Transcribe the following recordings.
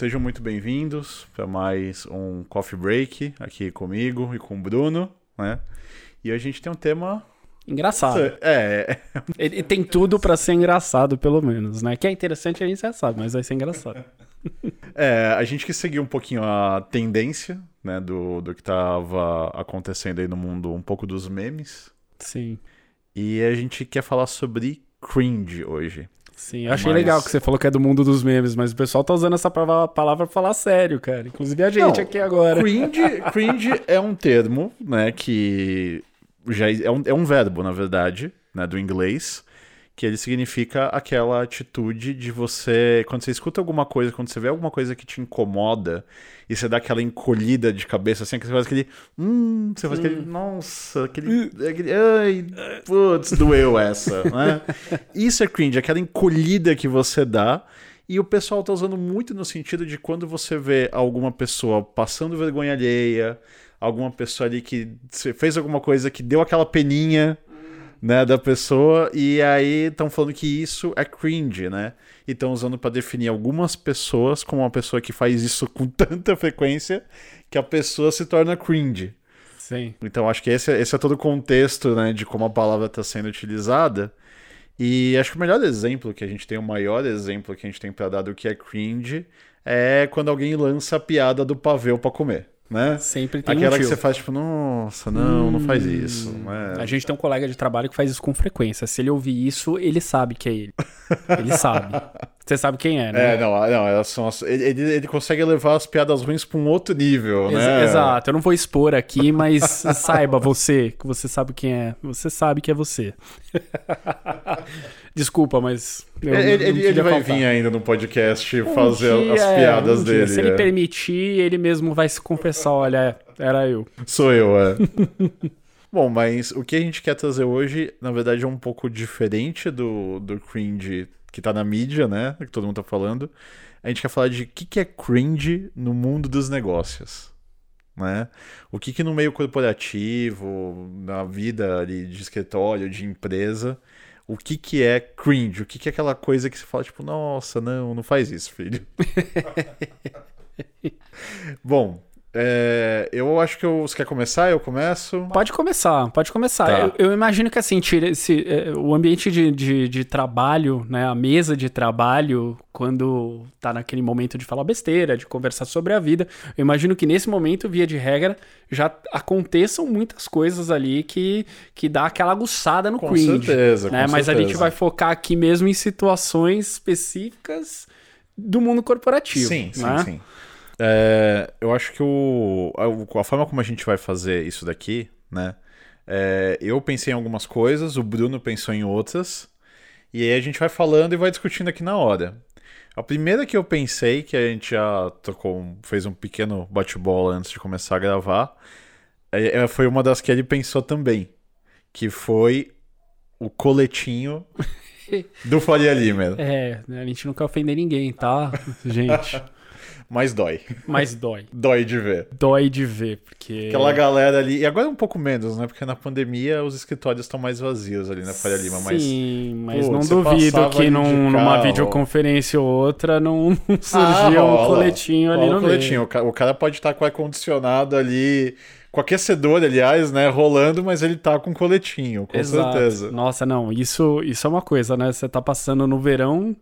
sejam muito bem-vindos para mais um Coffee Break aqui comigo e com o Bruno, né? E a gente tem um tema engraçado. É. Ele tem tudo para ser engraçado, pelo menos, né? Que é interessante a gente já sabe, mas vai ser engraçado. É, a gente quis seguir um pouquinho a tendência, né, do, do que tava acontecendo aí no mundo, um pouco dos memes. Sim. E a gente quer falar sobre cringe hoje. Sim, eu achei mas... legal que você falou que é do mundo dos memes, mas o pessoal tá usando essa palavra pra falar sério, cara. Inclusive a gente Não, aqui agora. Cringe, cringe é um termo, né, que já é um, é um verbo, na verdade, né, do inglês, que ele significa aquela atitude de você, quando você escuta alguma coisa, quando você vê alguma coisa que te incomoda, e você dá aquela encolhida de cabeça, assim, que você faz aquele, hum, você faz aquele, hum. nossa, aquele, aquele ai, putz, doeu essa, né? Isso é cringe, aquela encolhida que você dá, e o pessoal tá usando muito no sentido de quando você vê alguma pessoa passando vergonha alheia, alguma pessoa ali que fez alguma coisa que deu aquela peninha, né, da pessoa, e aí estão falando que isso é cringe, né? E estão usando para definir algumas pessoas como uma pessoa que faz isso com tanta frequência que a pessoa se torna cringe. Sim. Então acho que esse, é, esse é todo o contexto, né, de como a palavra está sendo utilizada. E acho que o melhor exemplo que a gente tem, o maior exemplo que a gente tem para dar do que é cringe, é quando alguém lança a piada do pavê para comer né? Sempre tem Aquela um que você faz, tipo, nossa, não, hum, não faz hum. isso. É... A gente tem um colega de trabalho que faz isso com frequência. Se ele ouvir isso, ele sabe que é ele. Ele sabe. Você sabe quem é, né? É, não, não elas são ele, ele, consegue levar as piadas ruins para um outro nível, Ex né? Exato. Eu não vou expor aqui, mas saiba você, que você sabe quem é. Você sabe que é você. Desculpa, mas. Eu, ele, ele, ele vai vir ainda no podcast um fazer dia, as piadas um dele. Se ele é. permitir, ele mesmo vai se confessar: olha, era eu. Sou eu, é. Bom, mas o que a gente quer trazer hoje, na verdade, é um pouco diferente do, do cringe que tá na mídia, né? Que todo mundo tá falando. A gente quer falar de o que, que é cringe no mundo dos negócios. Né? O que, que no meio corporativo, na vida ali de escritório, de empresa, o que, que é cringe, o que, que é aquela coisa que você fala, tipo, nossa, não, não faz isso, filho. Bom, é, eu acho que eu, você quer começar? Eu começo? Pode começar, pode começar. Tá. Eu, eu, imagino que assim, tira esse, é, o ambiente de, de, de, trabalho, né, a mesa de trabalho, quando tá naquele momento de falar besteira, de conversar sobre a vida, eu imagino que nesse momento, via de regra, já aconteçam muitas coisas ali que, que dá aquela aguçada no com cringe. Certeza, né? Com Mas certeza. a gente vai focar aqui mesmo em situações específicas do mundo corporativo. Sim, né? sim, sim. É, eu acho que o, a, a, forma como a gente vai fazer isso daqui, né? É, eu pensei em algumas coisas, o Bruno pensou em outras, e aí a gente vai falando e vai discutindo aqui na hora. A primeira que eu pensei, que a gente já tocou, fez um pequeno bate-bola antes de começar a gravar, é, é foi uma das que ele pensou também, que foi o coletinho do Faria Limer. É, a gente não quer ofender ninguém, tá, gente? Mas dói. Mas dói. dói de ver. Dói de ver, porque. Aquela galera ali. E agora é um pouco menos, né? Porque na pandemia os escritórios estão mais vazios ali na Faria Lima. Mas, Sim, mas pô, não duvido que num, numa videoconferência ou outra não surgia ah, um coletinho ali no um coletinho. meio. O cara pode estar com ar-condicionado ali com aquecedor, aliás, né, rolando, mas ele tá com coletinho, com Exato. certeza. Nossa, não, isso, isso é uma coisa, né? Você tá passando no verão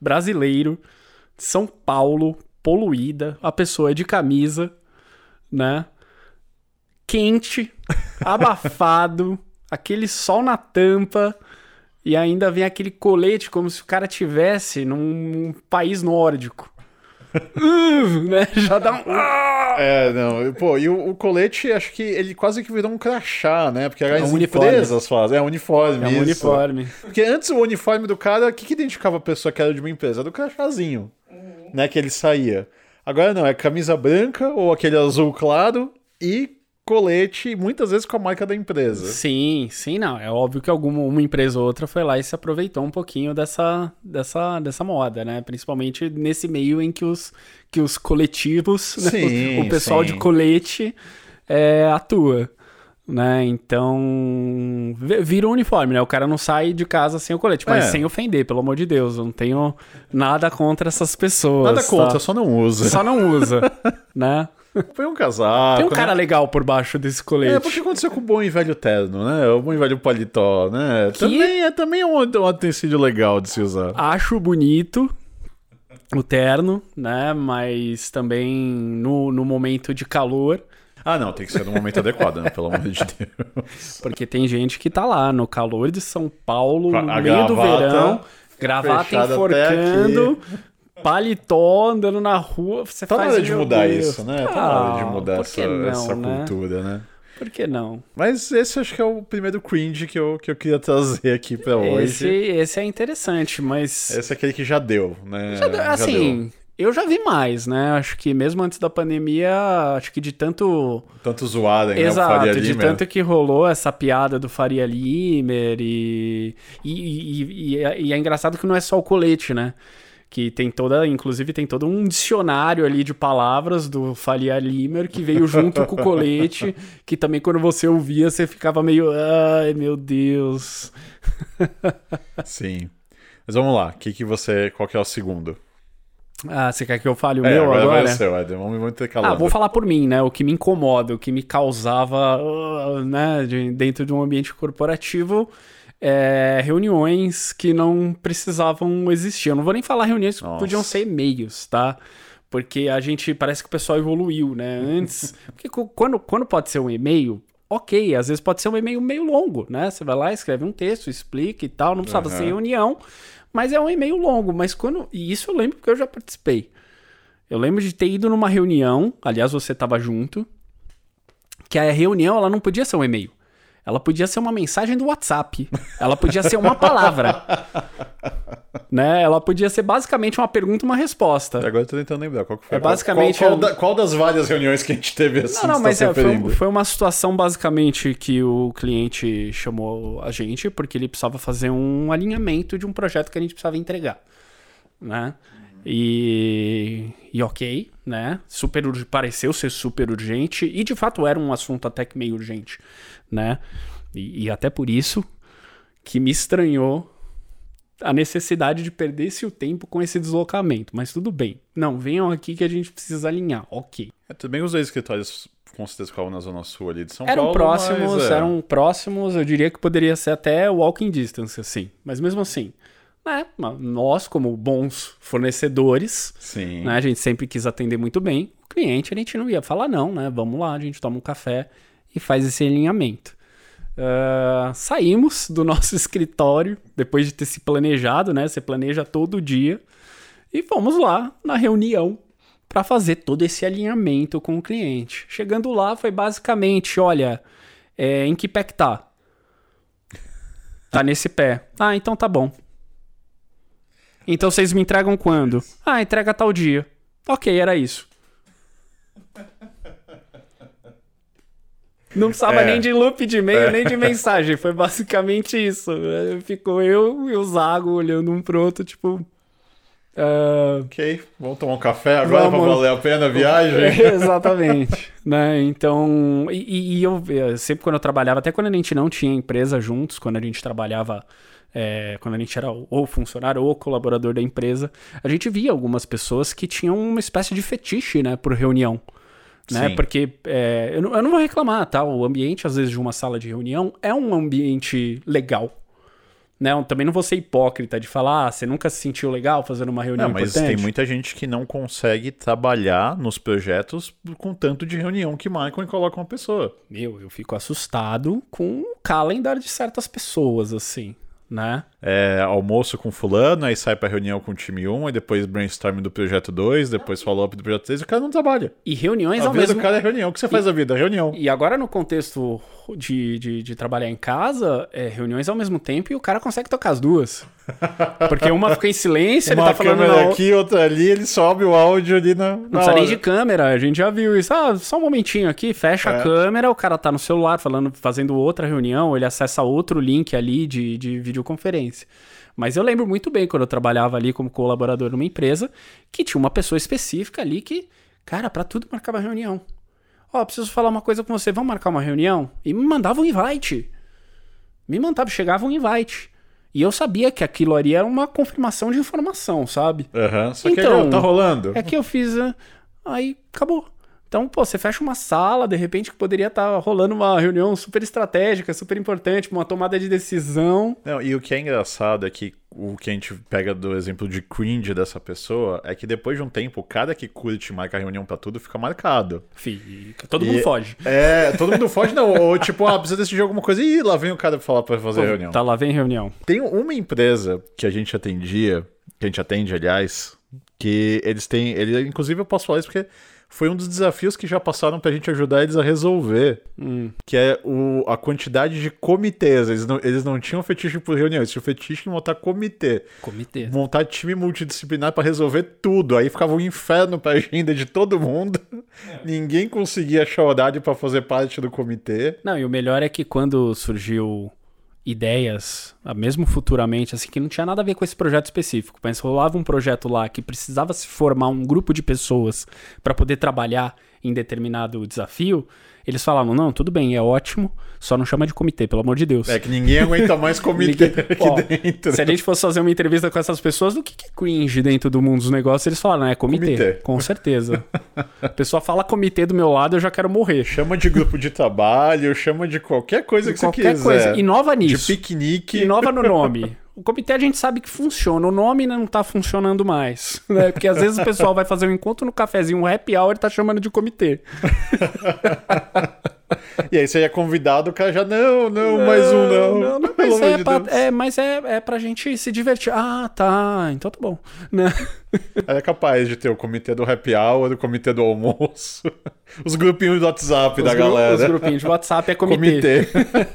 brasileiro, São Paulo, poluída, a pessoa é de camisa, né? Quente, abafado, aquele sol na tampa e ainda vem aquele colete como se o cara tivesse num país nórdico. uh, né? Já dá um. É, não. Pô, e o, o, colete, acho que ele quase que virou um crachá, né? Porque é as um empresas fazem. É uniforme. É um uniforme. Porque antes o uniforme do cara, o que, que identificava a pessoa que era de uma empresa? Era do crachazinho né, que ele saía. Agora não, é camisa branca ou aquele azul claro e colete, muitas vezes com a marca da empresa. Sim, sim, não. É óbvio que alguma uma empresa ou outra foi lá e se aproveitou um pouquinho dessa, dessa, dessa moda, né? Principalmente nesse meio em que os, que os coletivos, sim, né? o, o, pessoal sim. de colete é, atua. Né? Então, vi- vira um uniforme, né? O cara não sai de casa sem o colete, mas É. sem ofender, pelo amor de Deus. Eu não tenho nada contra essas pessoas. Nada contra, tá? só não usa. Só não usa, né? Põe um casaco. Tem um né? cara legal por baixo desse colete. É, porque aconteceu com o bom e velho terno, né? O bom e velho paletó, né? Também é, também é um, um utensílio legal de se usar. Acho bonito o terno, né? Mas também no, no momento de calor, Ah, não, tem que ser no momento adequado, né? Pelo amor de Deus. porque tem gente que tá lá no calor de São Paulo, no a meio do verão, gravata enforcando, paletó andando na rua. Você Tá na faz hora de mudar Deus. isso, né? Tá na hora de Ah, mudar essa, não, essa né? cultura, né? Por que não? Mas esse acho que é o primeiro cringe que eu, que eu queria trazer aqui pra Esse, hoje. esse é interessante, mas. Esse é aquele que já deu, né? Já deu- assim, eu já vi mais, né? Acho que mesmo antes da pandemia, acho que de tanto. Tanto zoada, né? o Exato, de Limer. tanto que rolou essa piada do Faria Limer e. E, e, e é- e é engraçado que não é só o colete, né? Que tem toda, inclusive tem todo um dicionário ali de palavras do Faria Limer que veio junto com o colete, que também quando você ouvia você ficava meio, ai meu Deus. Sim. Mas vamos lá, que que você, qual que é o segundo? Ah, você quer que eu fale o é, meu agora, agora? vai o seu, Ed. Vamos, ter calado. Ah, vou falar por mim, né? O que me incomoda, o que me causava, uh, né, de- dentro de um ambiente corporativo, é reuniões que não precisavam existir. Eu não vou nem falar reuniões que Nossa. podiam ser e-mails, tá? Porque a gente parece que o pessoal evoluiu, né? Antes, porque quando, quando pode ser um e-mail, ok, às vezes pode ser um e-mail meio longo, né? Você vai lá, escreve um texto, explica e tal, não precisava Aham. ser reunião, mas é um e-mail longo. Mas quando. E isso eu lembro porque eu já participei. Eu lembro de ter ido numa reunião, aliás, você estava junto, que a reunião ela não podia ser um e-mail. Ela podia ser uma mensagem do WhatsApp. Ela podia ser uma palavra. né? Ela podia ser basicamente uma pergunta e uma resposta. Agora eu tô tentando lembrar qual que foi. É basicamente Qual, qual, um- da- qual das várias reuniões que a gente teve assim? Não, não, mas tá é, foi, foi uma situação basicamente que o cliente chamou a gente porque ele precisava fazer um alinhamento de um projeto que a gente precisava entregar, né? E, e ok, né? Super pareceu ser super urgente e de fato era um assunto até que meio urgente, né? E, e até por isso que me estranhou a necessidade de perder-se o tempo com esse deslocamento. Mas tudo bem. Não, venham aqui que a gente precisa alinhar. Ok. É, também os dois escritórios com certeza ficavam na zona sul ali de São Eram Paulo. próximos, mas, é. eram próximos, eu diria que poderia ser até walking distance, assim. Mas mesmo assim, né, nós, como bons fornecedores, Sim. né, a gente sempre quis atender muito bem. O cliente, a gente não ia falar não, né? Vamos lá, a gente toma um café e faz esse alinhamento. Ah, saímos do nosso escritório, depois de ter se planejado, né? Você planeja todo dia. E fomos lá na reunião para fazer todo esse alinhamento com o cliente. Chegando lá, foi basicamente: olha, é, em que pé que tá? Tá nesse pé. Ah, então tá bom. Então vocês me entregam quando? Ah, entrega tal dia. Ok, era isso. Não precisava É. nem de loop de e-mail, nem de mensagem. Foi basicamente isso. É, Ficou eu e o Zago olhando um pro outro, tipo. ah, Ok, vamos tomar um café agora Vamos. pra valer a pena a viagem? Exatamente. né? Então, e, e eu eh, sempre quando eu trabalhava, até quando a gente não tinha empresa juntos, quando a gente trabalhava, eh, quando a gente era ou funcionário ou colaborador da empresa, a gente via algumas pessoas que tinham uma espécie de fetiche, né, por reunião. Né? Sim. Porque eh, eu, não, eu não vou reclamar, tá? O ambiente, às vezes, de uma sala de reunião é um ambiente legal. Né? Eu também não vou ser hipócrita de falar, ah, você nunca se sentiu legal fazendo uma reunião Não, mas importante. tem muita gente que não consegue trabalhar nos projetos com tanto de reunião que marcam e colocam uma pessoa. Meu, eu fico assustado com o calendar de certas pessoas, assim, né? É, almoço com fulano, aí sai pra reunião com o time 1, aí depois brainstorm do projeto 2, depois follow-up do projeto 3, e o cara não trabalha. E reuniões A ao vida mesmo do cara é reunião. O que você faz da vida? Reunião. E agora no contexto de, de, de trabalhar em casa, é reuniões ao mesmo tempo e o cara consegue tocar as duas. Porque uma fica em silêncio, ele Uma tá falando câmera na... aqui, outra ali, ele sobe o áudio ali na, Não na precisa nem de câmera, a gente já viu isso. Ah, só um momentinho aqui, fecha É. a câmera, o cara tá no celular falando, fazendo outra reunião, ele acessa outro link ali de, de videoconferência. Mas eu lembro muito bem quando eu trabalhava ali como colaborador numa empresa, que tinha uma pessoa específica ali que, cara, pra tudo marcava reunião. Ó, preciso falar uma coisa com você, vamos marcar uma reunião? E me mandava um invite. Me mandava, chegava um invite. E eu sabia que aquilo ali era uma confirmação de informação, sabe? Aham, só que Então, aí, tá rolando. É que eu fiz. né? Aí acabou. Então, pô, você fecha uma sala, de repente, que poderia estar rolando uma reunião super estratégica, super importante, uma tomada de decisão. Não, e o que é engraçado é que o que a gente pega do exemplo de cringe dessa pessoa é que depois de um tempo, cada que curte marca reunião pra tudo fica marcado. Fica, todo E- mundo foge. É, todo mundo foge, não. Ou tipo, ah, precisa decidir alguma coisa. Ih, lá vem o cara falar pra fazer reunião. Tá lá, vem reunião. Tem uma empresa que a gente atendia, que a gente atende, aliás, que eles têm. Ele, inclusive, eu posso falar isso porque foi um dos desafios que já passaram pra gente ajudar eles a resolver. Hum. Que é o, a quantidade de comitês. Eles não, eles não tinham fetiche por reunião, eles tinham fetiche em montar comitê. Comitê. Montar time multidisciplinar pra resolver tudo. Aí ficava um inferno pra agenda de todo mundo. Ninguém conseguia achar horário pra fazer parte do comitê. Não, e o melhor é que quando surgiu ideias, ah, mesmo futuramente, assim, que não tinha nada a ver com esse projeto específico, mas rolava um projeto lá que precisava se formar um grupo de pessoas para poder trabalhar em determinado desafio, eles falavam, não, tudo bem, é ótimo, só não chama de comitê, pelo amor de Deus. É que ninguém aguenta mais comitê aqui Ó, dentro. Se a gente fosse fazer uma entrevista com essas pessoas, do que, que é cringe dentro do mundo dos negócios, eles falaram, é comitê. Comitê. Com certeza. a pessoa fala comitê do meu lado, eu já quero morrer. Chama de grupo de trabalho, chama de qualquer coisa que Qualquer você quiser. coisa. Inova De nisso. piquenique. Inova no nome. O comitê a gente sabe que funciona, o nome não tá funcionando mais. Né? Porque às vezes o pessoal vai fazer um encontro no cafezinho, um happy hour, e tá chamando de comitê. E aí você é convidado, o cara já, não, não, mais um não. Não, não, mas é, de pra, é, mas é, é pra gente se divertir. Ah, tá. Então tá bom. Né? É capaz de ter o comitê do happy hour, o comitê do almoço, os grupinhos do WhatsApp da Os gru- galera. Os grupinhos de WhatsApp é comitê. Comitê.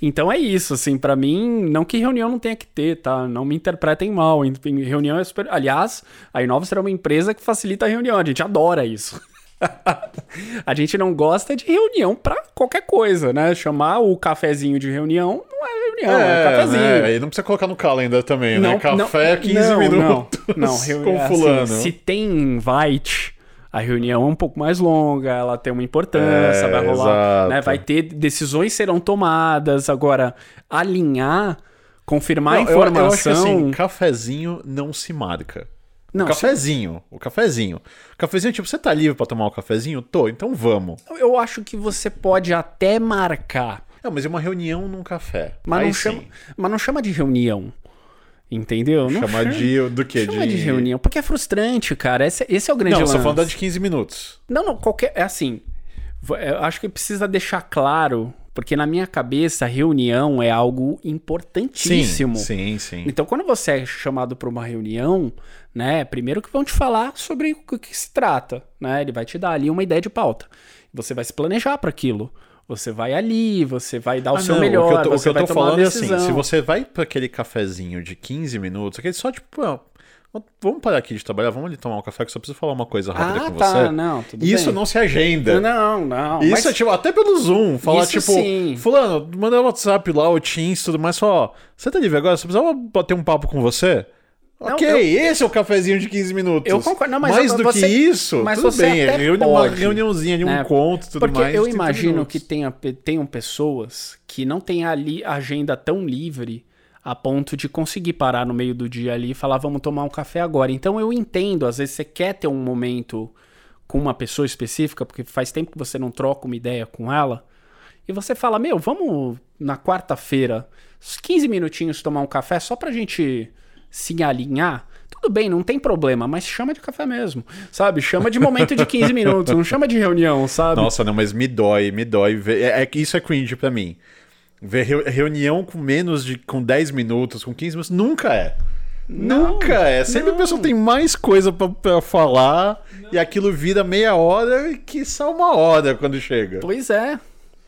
Então é isso, assim, pra mim, não que reunião não tenha que ter, tá? Não me interpretem mal. Reunião é super. Aliás, a Inova será uma empresa que facilita a reunião, a gente adora isso. a gente não gosta de reunião pra qualquer coisa, né? Chamar o cafezinho de reunião não é reunião, é, cafezinho. né? Aí não precisa colocar no calendar também, né? Café 15 não, minutos Não, não com assim, fulano. se tem invite, a reunião é um pouco mais longa, ela tem uma importância, É, vai rolar, né, vai ter decisões serão tomadas, agora alinhar, confirmar Não, eu- a eu acho que, informação. assim, cafezinho não se marca. Não, o cafezinho, o cafezinho. O cafezinho, tipo, você tá livre pra tomar um cafezinho? Tô, então vamos. eu acho que você pode até marcar, Não, mas é uma reunião num café. mas Aí não sim. chama, mas não chama de reunião. Entendeu? Não Chama de. Do quê? chama de reunião, porque é frustrante, cara. Esse, esse é o grande Não, lance. só falando de 15 minutos. Não, não, qualquer. É assim. Eu acho que precisa deixar claro, porque na minha cabeça, reunião é algo importantíssimo. Sim, sim, sim. Então, quando você é chamado para uma reunião, né, primeiro que vão te falar sobre o que se trata, né? Ele vai te dar ali uma ideia de pauta. Você vai se planejar para aquilo. Você vai ali, você vai dar o Ah, seu não, melhor, O que eu tô, o você que eu tô falando é assim: se você vai pra aquele cafezinho de 15 minutos, aquele só tipo, ah, vamos parar aqui de trabalhar, vamos ali tomar um café que só preciso falar uma coisa rápida Ah, com tá, você. não, tudo Isso bem. não se agenda. Não, não. Isso mas- é tipo, até pelo Zoom, falar Isso tipo, sim. fulano, manda o WhatsApp lá, o Teams, tudo mais, só, ó, você tá livre agora? Você precisava bater um papo com você? Não, ok, eu- esse é o cafezinho de 15 minutos. Eu concordo, não, mas Mais eu- do você- que isso, mas tudo bem, é uma reuniãozinha de um né? encontro e tudo Porque mais. eu 30 imagino que tenha, tenham pessoas que não têm ali agenda tão livre a ponto de conseguir parar no meio do dia ali e falar, vamos tomar um café agora. Então eu entendo, às vezes você quer ter um momento com uma pessoa específica, porque faz tempo que você não troca uma ideia com ela, e você fala, meu, vamos na quarta-feira, uns 15 minutinhos tomar um café só pra gente se alinhar. Tudo bem, não tem problema, mas chama de café mesmo, sabe? Chama de momento de 15 minutos, não chama de reunião, sabe? Nossa, não, mas me dói, me dói. ver- É, é que isso é cringe pra mim. Ver reu- reunião com menos de. com 10 minutos, com 15 minutos, nunca é. nunca é. Sempre a pessoa tem mais coisa pra falar e aquilo vira meia hora e que só uma hora quando chega. Pois é,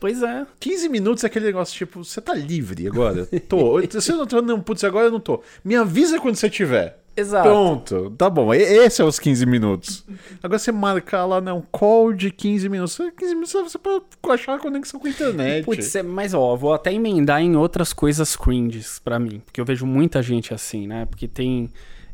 pois é. 15 minutos é aquele negócio tipo, você tá livre agora? Tô. Eu não tô, não, putz, agora eu não tô. Me avisa quando você tiver. Exato. Pronto, tá bom. Esse é os 15 minutos. Agora você marcar lá, não, call de 15 minutos. 15 minutos você pode achar a conexão com a internet. Putz, é- mas ó, vou até emendar em outras coisas cringes pra mim, porque eu vejo muita gente assim, né? Porque tem.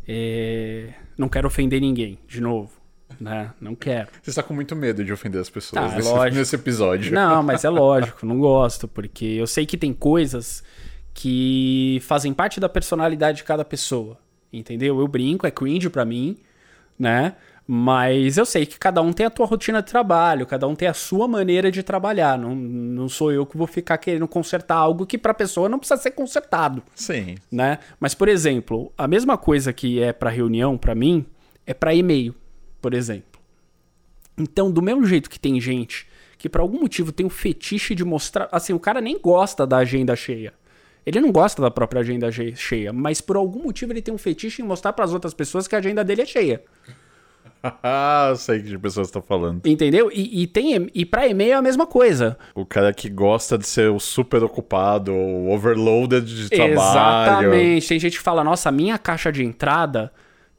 é, Não quero ofender ninguém, de novo. Né? Não quero. Você está com muito medo de ofender as pessoas Tá, nesse, lógico. nesse episódio. Não, mas é lógico, não gosto, porque eu sei que tem coisas que fazem parte da personalidade de cada pessoa, entendeu? Eu brinco, é cringe pra mim, né? Mas eu sei que cada um tem a tua rotina de trabalho, cada um tem a sua maneira de trabalhar. Não, não sou eu que vou ficar querendo consertar algo que pra pessoa não precisa ser consertado Sim. né? Mas, por exemplo, a mesma coisa que é para reunião, para mim, é para e-mail, por exemplo. Então, do mesmo jeito que tem gente que por algum motivo tem um fetiche de mostrar, assim, o cara nem gosta da agenda cheia. Ele não gosta da própria agenda ge- cheia, mas por algum motivo ele tem um fetiche em mostrar para as outras pessoas que a agenda dele é cheia. Ah, sei que de pessoas estão falando. Entendeu? E, e tem e para e-mail é a mesma coisa. O cara que gosta de ser o super ocupado, o overloaded de trabalho. Exatamente. Tem gente que fala: "Nossa, a minha caixa de entrada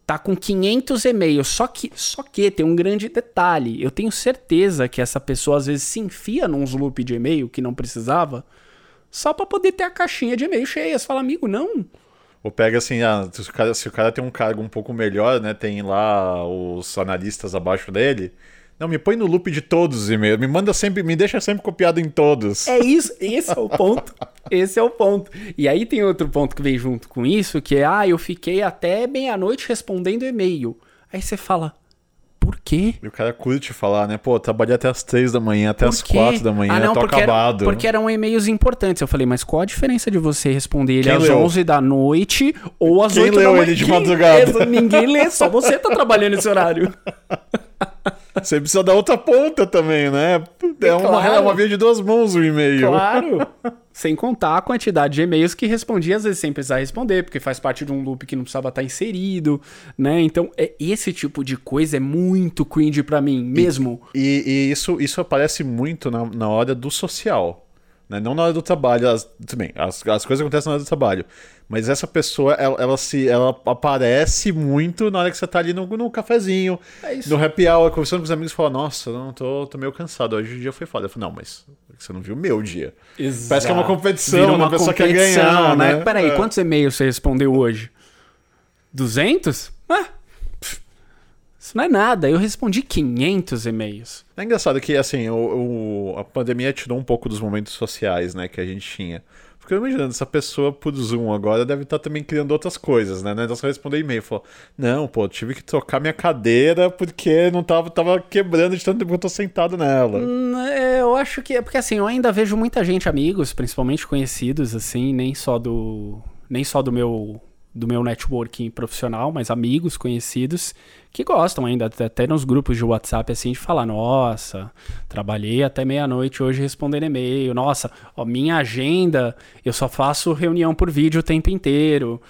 tá com 500 e-mails". Só que só que tem um grande detalhe. Eu tenho certeza que essa pessoa às vezes se enfia num loop de e-mail que não precisava, só pra poder ter a caixinha de e-mail cheia. Você fala: "Amigo, não". Ou pega assim, ah, se, o cara, se o cara tem um cargo um pouco melhor, né? Tem lá os analistas abaixo dele. Não, me põe no loop de todos os e-mails. Me manda sempre, me deixa sempre copiado em todos. É isso, esse é o ponto. Esse é o ponto. E aí tem outro ponto que vem junto com isso, que é, ah, eu fiquei até meia-noite respondendo e-mail. Aí você fala, por quê? E o cara curte falar, né? Pô, trabalhei até as três da manhã, até as quatro da manhã, ah, não, tô porque era- acabado. porque eram e-mails importantes. Eu falei, mas qual a diferença de você responder ele Quem às leu? 11 da noite ou às Quem 8 da leu manhã? ele de Quem- madrugada? Exa- Ninguém lê, só você tá trabalhando nesse horário. Você precisa da outra ponta também, né? É uma, claro. é uma via de duas mãos o e-mail. Claro. Sem contar a quantidade de e-mails que respondi, às vezes sem precisar responder, porque faz parte de um loop que não precisava estar inserido, né? Então, é, esse tipo de coisa é muito cringe pra mim, mesmo. E, e isso, isso aparece muito na, na hora do social. Né? Não na hora do trabalho. As, tudo bem, as, as coisas acontecem na hora do trabalho. Mas essa pessoa, ela, ela se, ela aparece muito na hora que você tá ali no, no cafezinho, É no happy hour, conversando com os amigos e fala, nossa, não, tô, tô meio cansado, hoje o dia foi foda. Eu falo, não, mas você não viu o meu dia. Parece que é uma competição, Vira né? A pessoa quer ganhar, né? Peraí, É. quantos e-mails você respondeu hoje? 200? Ah, isso não é nada. Eu respondi 500 e-mails. É engraçado que, assim, o, o- a pandemia tirou um pouco dos momentos sociais, né, que a gente tinha. Porque eu imaginando, essa pessoa por Zoom agora deve estar também criando outras coisas, né? Não é só responder e-mail. Falou, não, pô, tive que trocar minha cadeira porque não tava, tava quebrando de tanto tempo que eu tô sentado nela. Hum, é, Eu acho que é porque assim, eu ainda vejo muita gente, amigos, principalmente conhecidos, assim, nem só do. Nem só do meu. Do meu networking profissional, mas amigos conhecidos que gostam ainda, até- nos grupos de WhatsApp, assim, de falar: Nossa, trabalhei até meia-noite hoje respondendo e-mail. Nossa, ó, minha agenda, eu só faço reunião por vídeo o tempo inteiro.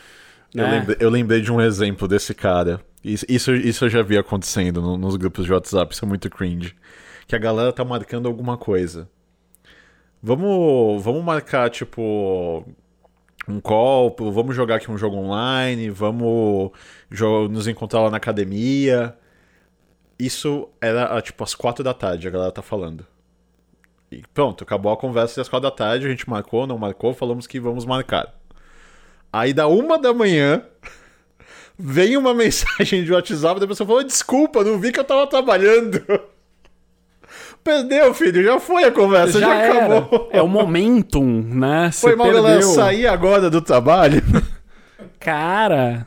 Eu, né? lembrei, eu lembrei de um exemplo desse cara. Isso, isso, isso eu já vi acontecendo no- nos grupos de WhatsApp, isso é muito cringe. Que a galera tá marcando alguma coisa. Vamos, vamos marcar, tipo, um call, vamos jogar aqui um jogo online, vamos nos encontrar lá na academia. Isso era, ah, tipo, às quatro da tarde, a galera tá falando. E pronto, acabou a conversa às quatro da tarde, a gente marcou, não marcou, falamos que vamos marcar. Aí da uma da manhã vem uma mensagem de WhatsApp da pessoa falando: Desculpa, não vi que eu tava trabalhando. Perdeu, filho, já foi a conversa, já, era. acabou. É o momentum, né? Você Foi mal, perdeu. galera, sair agora do trabalho. Cara,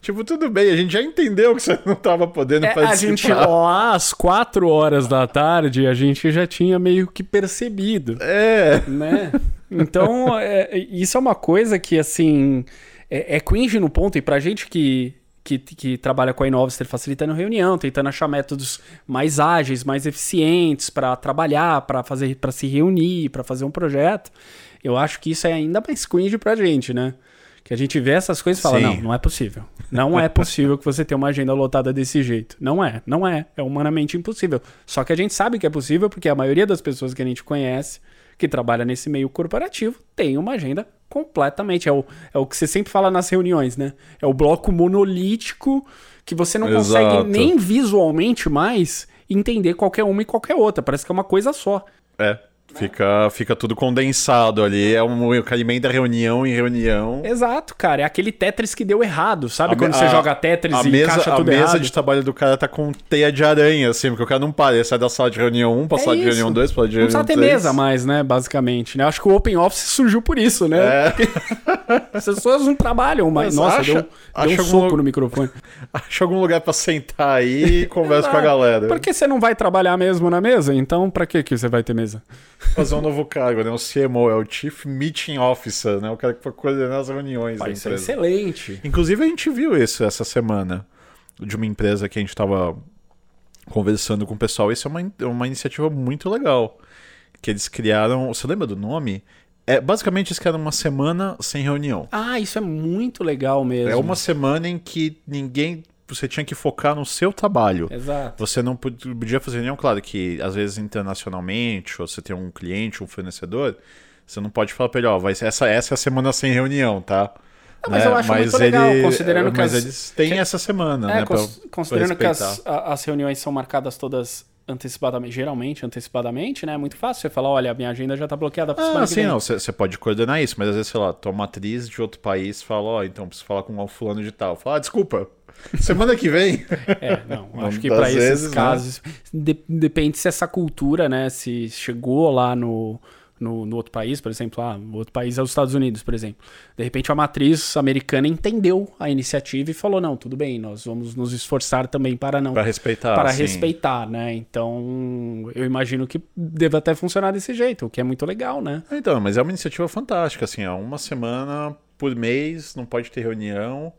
tipo, tudo bem, a gente já entendeu que você não tava podendo É, a participar. gente, lá às 4 horas da tarde, a gente já tinha meio que percebido, É. né? Então, é, isso é uma coisa que, assim, é, é cringe no ponto, e pra gente que, que, que trabalha com a Innovster facilitando reunião, tentando achar métodos mais ágeis, mais eficientes para trabalhar, para fazer, para se reunir, para fazer um projeto, eu acho que isso é ainda mais cringe pra gente, né? Que a gente vê essas coisas e fala, Sim. não, não é possível. Não é possível que você tenha uma agenda lotada desse jeito. Não é, não é. É humanamente impossível. Só que a gente sabe que é possível porque a maioria das pessoas que a gente conhece, que trabalha nesse meio corporativo, tem uma agenda completamente. É o, é o que você sempre fala nas reuniões, né? É o bloco monolítico que você não consegue Exato. nem visualmente mais entender qualquer uma e qualquer outra. Parece que é uma coisa só. É. Fica, fica tudo condensado ali. É um, o cara emenda reunião em reunião. Exato, cara. É aquele Tetris que deu errado, sabe? A Quando me- você a- joga Tetris a e mesa, encaixa a tudo mesa errado. de trabalho do cara tá com teia de aranha, assim, porque o cara não para. Ele sai da sala de reunião 1 pra É sala de isso. reunião 2, pra sala de Não reunião precisa ter 3. mesa mais, né? Basicamente. Né? Acho que o Open Office surgiu por isso, né? É. As pessoas não trabalham mais. Mas Nossa, acha- deu, um- acha deu um soco no microfone. Acha algum lugar pra sentar aí e conversa com a galera. Porque você não vai trabalhar mesmo na mesa? Então, pra que que você vai ter mesa? Fazer um novo cargo, né? O CMO, é o Chief Meeting Officer, né? O cara que vai coordenar as reuniões da Vai ser empresa. excelente. Inclusive, a gente viu isso essa semana de uma empresa que a gente tava conversando com o pessoal. Isso é uma, uma iniciativa muito legal. Que eles criaram. Você lembra do nome? É, basicamente, eles criaram uma semana sem reunião. Ah, isso é muito legal mesmo. É uma semana em que ninguém. Você tinha que focar no seu trabalho. Exato. Você não pod- podia fazer reunião, claro que às vezes internacionalmente, ou você tem um cliente, um fornecedor, você não pode falar pra ele, ó, vai ser essa, essa é a semana sem reunião, tá? Não, mas eu acho muito legal, considerando que mas as- eles têm essa semana, É, né? cons- pra- considerando pra que as, as reuniões são marcadas todas antecipadamente, geralmente antecipadamente, né? É muito fácil você falar, olha, a minha agenda já tá bloqueada pra semana Ah, que sim, não, você pode coordenar isso, mas às vezes, sei lá, tua matriz de outro país fala, ó, então preciso falar com o fulano de tal. Fala, ah, desculpa, semana que vem. É, não, acho que para esses né? casos de- depende se essa cultura, né, se chegou lá no, no, no outro país, por exemplo, ah, o outro país é os Estados Unidos, por exemplo. De repente a matriz americana entendeu a iniciativa e falou, não, tudo bem, nós vamos nos esforçar também para não Pra respeitar, para assim. respeitar, né? Então, eu imagino que deva até funcionar desse jeito, o que é muito legal, né? Então, mas é uma iniciativa fantástica, assim, ó, uma semana por mês, não pode ter reunião.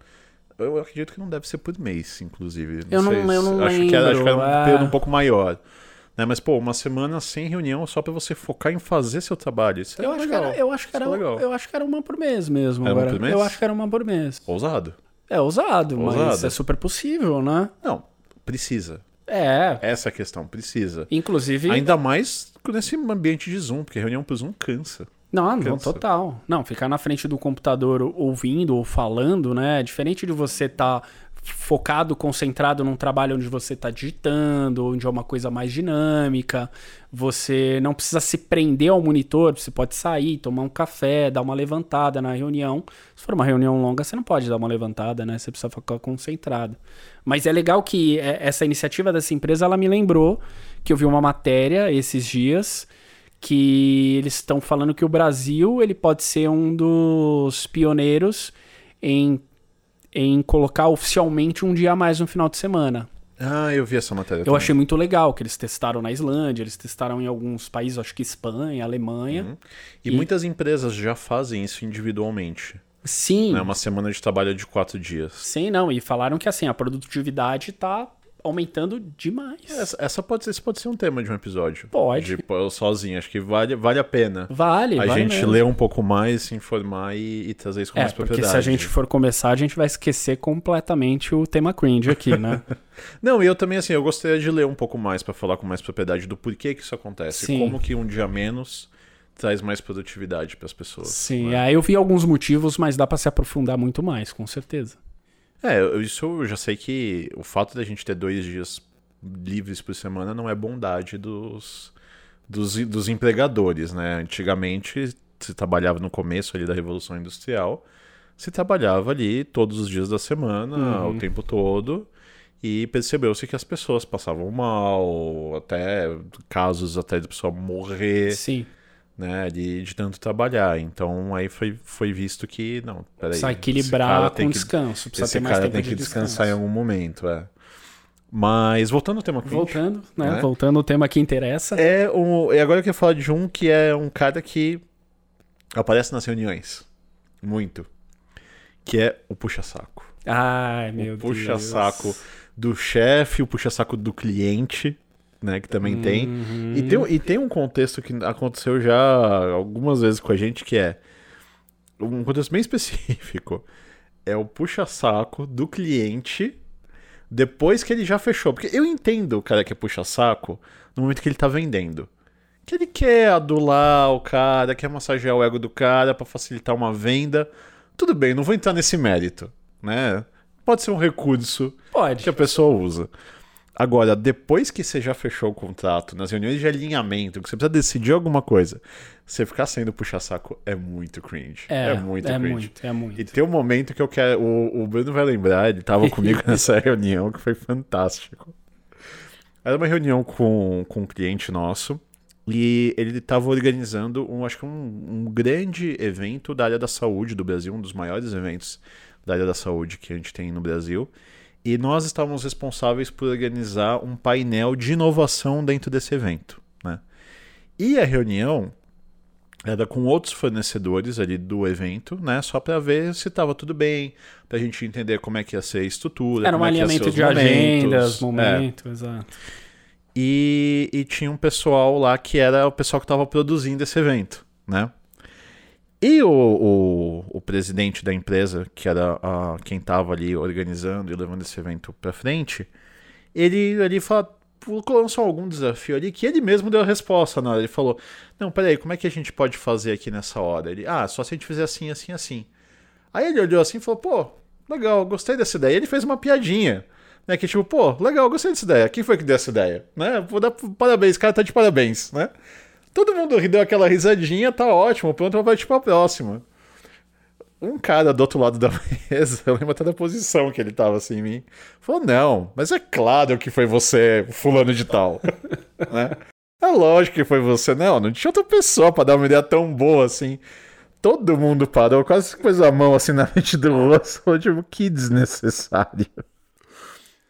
Eu acredito que não deve ser por mês, inclusive. Eu não- sei se- eu não acho que era, acho que era um lembro, é. período um pouco maior. Né? Mas, pô, uma semana sem reunião só pra você focar em fazer seu trabalho. Isso é Eu acho, que legal. era, eu, acho que era, é legal. eu acho que era uma por mês mesmo. Era uma agora. por mês? Eu acho que era uma por mês. Ousado. É ousado, mas Ousado. é super possível, né? Não, precisa. É. Essa é a questão, precisa. Inclusive. Ainda mais nesse ambiente de Zoom, porque reunião por Zoom cansa. Não, não, total. Não, ficar na frente do computador ouvindo ou falando, né? é Diferente de você estar focado, concentrado num trabalho onde você está digitando, onde é uma coisa mais dinâmica. Você não precisa se prender ao monitor, você pode sair, tomar um café, dar uma levantada na reunião. Se for uma reunião longa, você não pode dar uma levantada, né? Você precisa ficar concentrado. Mas é legal que é, essa iniciativa dessa empresa, ela me lembrou que eu vi uma matéria esses dias que eles estão falando que o Brasil ele pode ser um dos pioneiros em, em colocar oficialmente um dia a mais no final de semana. Ah, eu vi essa matéria. Eu também. achei muito legal que eles testaram na Islândia, eles testaram em alguns países, acho que Espanha, Alemanha. E, E- muitas empresas já fazem isso individualmente. Sim, Né? Uma semana de trabalho de quatro dias. sim, não. E falaram que assim, a produtividade tá aumentando demais. Essa, essa pode ser, esse pode ser um tema de um episódio. Pode. De eu sozinho. Acho que vale, vale a pena. Vale, a vale gente mesmo. ler um pouco mais, se informar e, e trazer isso com É, mais porque propriedade. se a gente for começar, a gente vai esquecer completamente o tema cringe aqui, né? Não, e eu também, assim, eu gostaria de ler um pouco mais pra falar com mais propriedade do porquê que isso acontece. Sim. Como que um dia menos traz mais produtividade pras pessoas. Sim, né? aí eu vi alguns motivos, mas dá pra se aprofundar muito mais, com certeza. É, eu- isso eu já sei que o fato da gente ter dois dias livres por semana não é bondade dos, dos, dos empregadores, né? Antigamente, se trabalhava no começo ali da Revolução Industrial, se trabalhava ali todos os dias da semana, Uhum. o tempo todo, e percebeu-se que as pessoas passavam mal, até casos até de pessoa morrer, Sim, né, de, de tanto trabalhar. Então aí foi, foi visto que, não, peraí. precisa equilibrar com que- descanso, precisa esse ter mais cara tempo tem de que descansar em descanso. algum momento, é. Mas voltando ao tema cringe, Voltando, né? né? Voltando ao tema que interessa. é um, e agora eu quero falar de um que é um cara que aparece nas reuniões muito, que é o puxa-saco. Ai, meu o Deus. puxa-saco do chefe, o puxa-saco do cliente, né, que também tem. Uhum. E tem, um- e tem um contexto que aconteceu já algumas vezes com a gente, que é um contexto bem específico. É o puxa-saco do cliente depois que ele já fechou. Porque eu entendo o cara que é puxa-saco no momento que ele tá vendendo. Que ele quer adular o cara, quer massagear o ego do cara pra facilitar uma venda. Tudo bem, não vou entrar nesse mérito, né? Pode ser um recurso Pode. que a pessoa usa. Agora, depois que você já fechou o contrato, nas reuniões de alinhamento, que você precisa decidir alguma coisa, você ficar sendo puxa-saco é muito cringe. É, É, muito é cringe. muito, é muito. E tem um momento que eu quero. O, o Bruno vai lembrar, ele tava comigo nessa reunião, que foi fantástico. Era uma reunião com, com um cliente nosso. E ele estava organizando um, acho que um, um grande evento da área da saúde do Brasil, um dos maiores eventos da área da saúde que a gente tem no Brasil. E nós estávamos responsáveis por organizar um painel de inovação dentro desse evento. Né? E a reunião era com outros fornecedores ali do evento, né? Só para ver se estava tudo bem, para a gente entender como é que ia ser a estrutura. Era um como é alinhamento de momentos. agendas, É. momentos, exato. E, e tinha um pessoal lá que era o pessoal que estava produzindo esse evento, né? E o, o, o presidente da empresa, que era a, quem estava ali organizando e levando esse evento para frente, ele, ele fala, lançou algum desafio ali que ele mesmo deu a resposta na hora. Ele falou: Não, peraí, como é que a gente pode fazer aqui nessa hora? Ele, ah, só se a gente fizer assim, assim, assim. Aí ele olhou assim e falou: Pô, legal, gostei dessa ideia. Ele fez uma piadinha. Né, que tipo, pô, legal, gostei dessa ideia. Quem foi que deu essa ideia? Né? Vou dar parabéns, cara tá de parabéns, né? Todo mundo deu aquela risadinha, tá ótimo, pronto, vai tipo a próxima. Um cara do outro lado da mesa, eu lembro até da posição que ele tava assim em mim, falou: Não, mas é claro que foi você, fulano de tal. né? É lógico que foi você. Não, não tinha outra pessoa pra dar uma ideia tão boa assim. Todo mundo parou, quase pôs a mão assim na frente do falou, tipo, que desnecessário.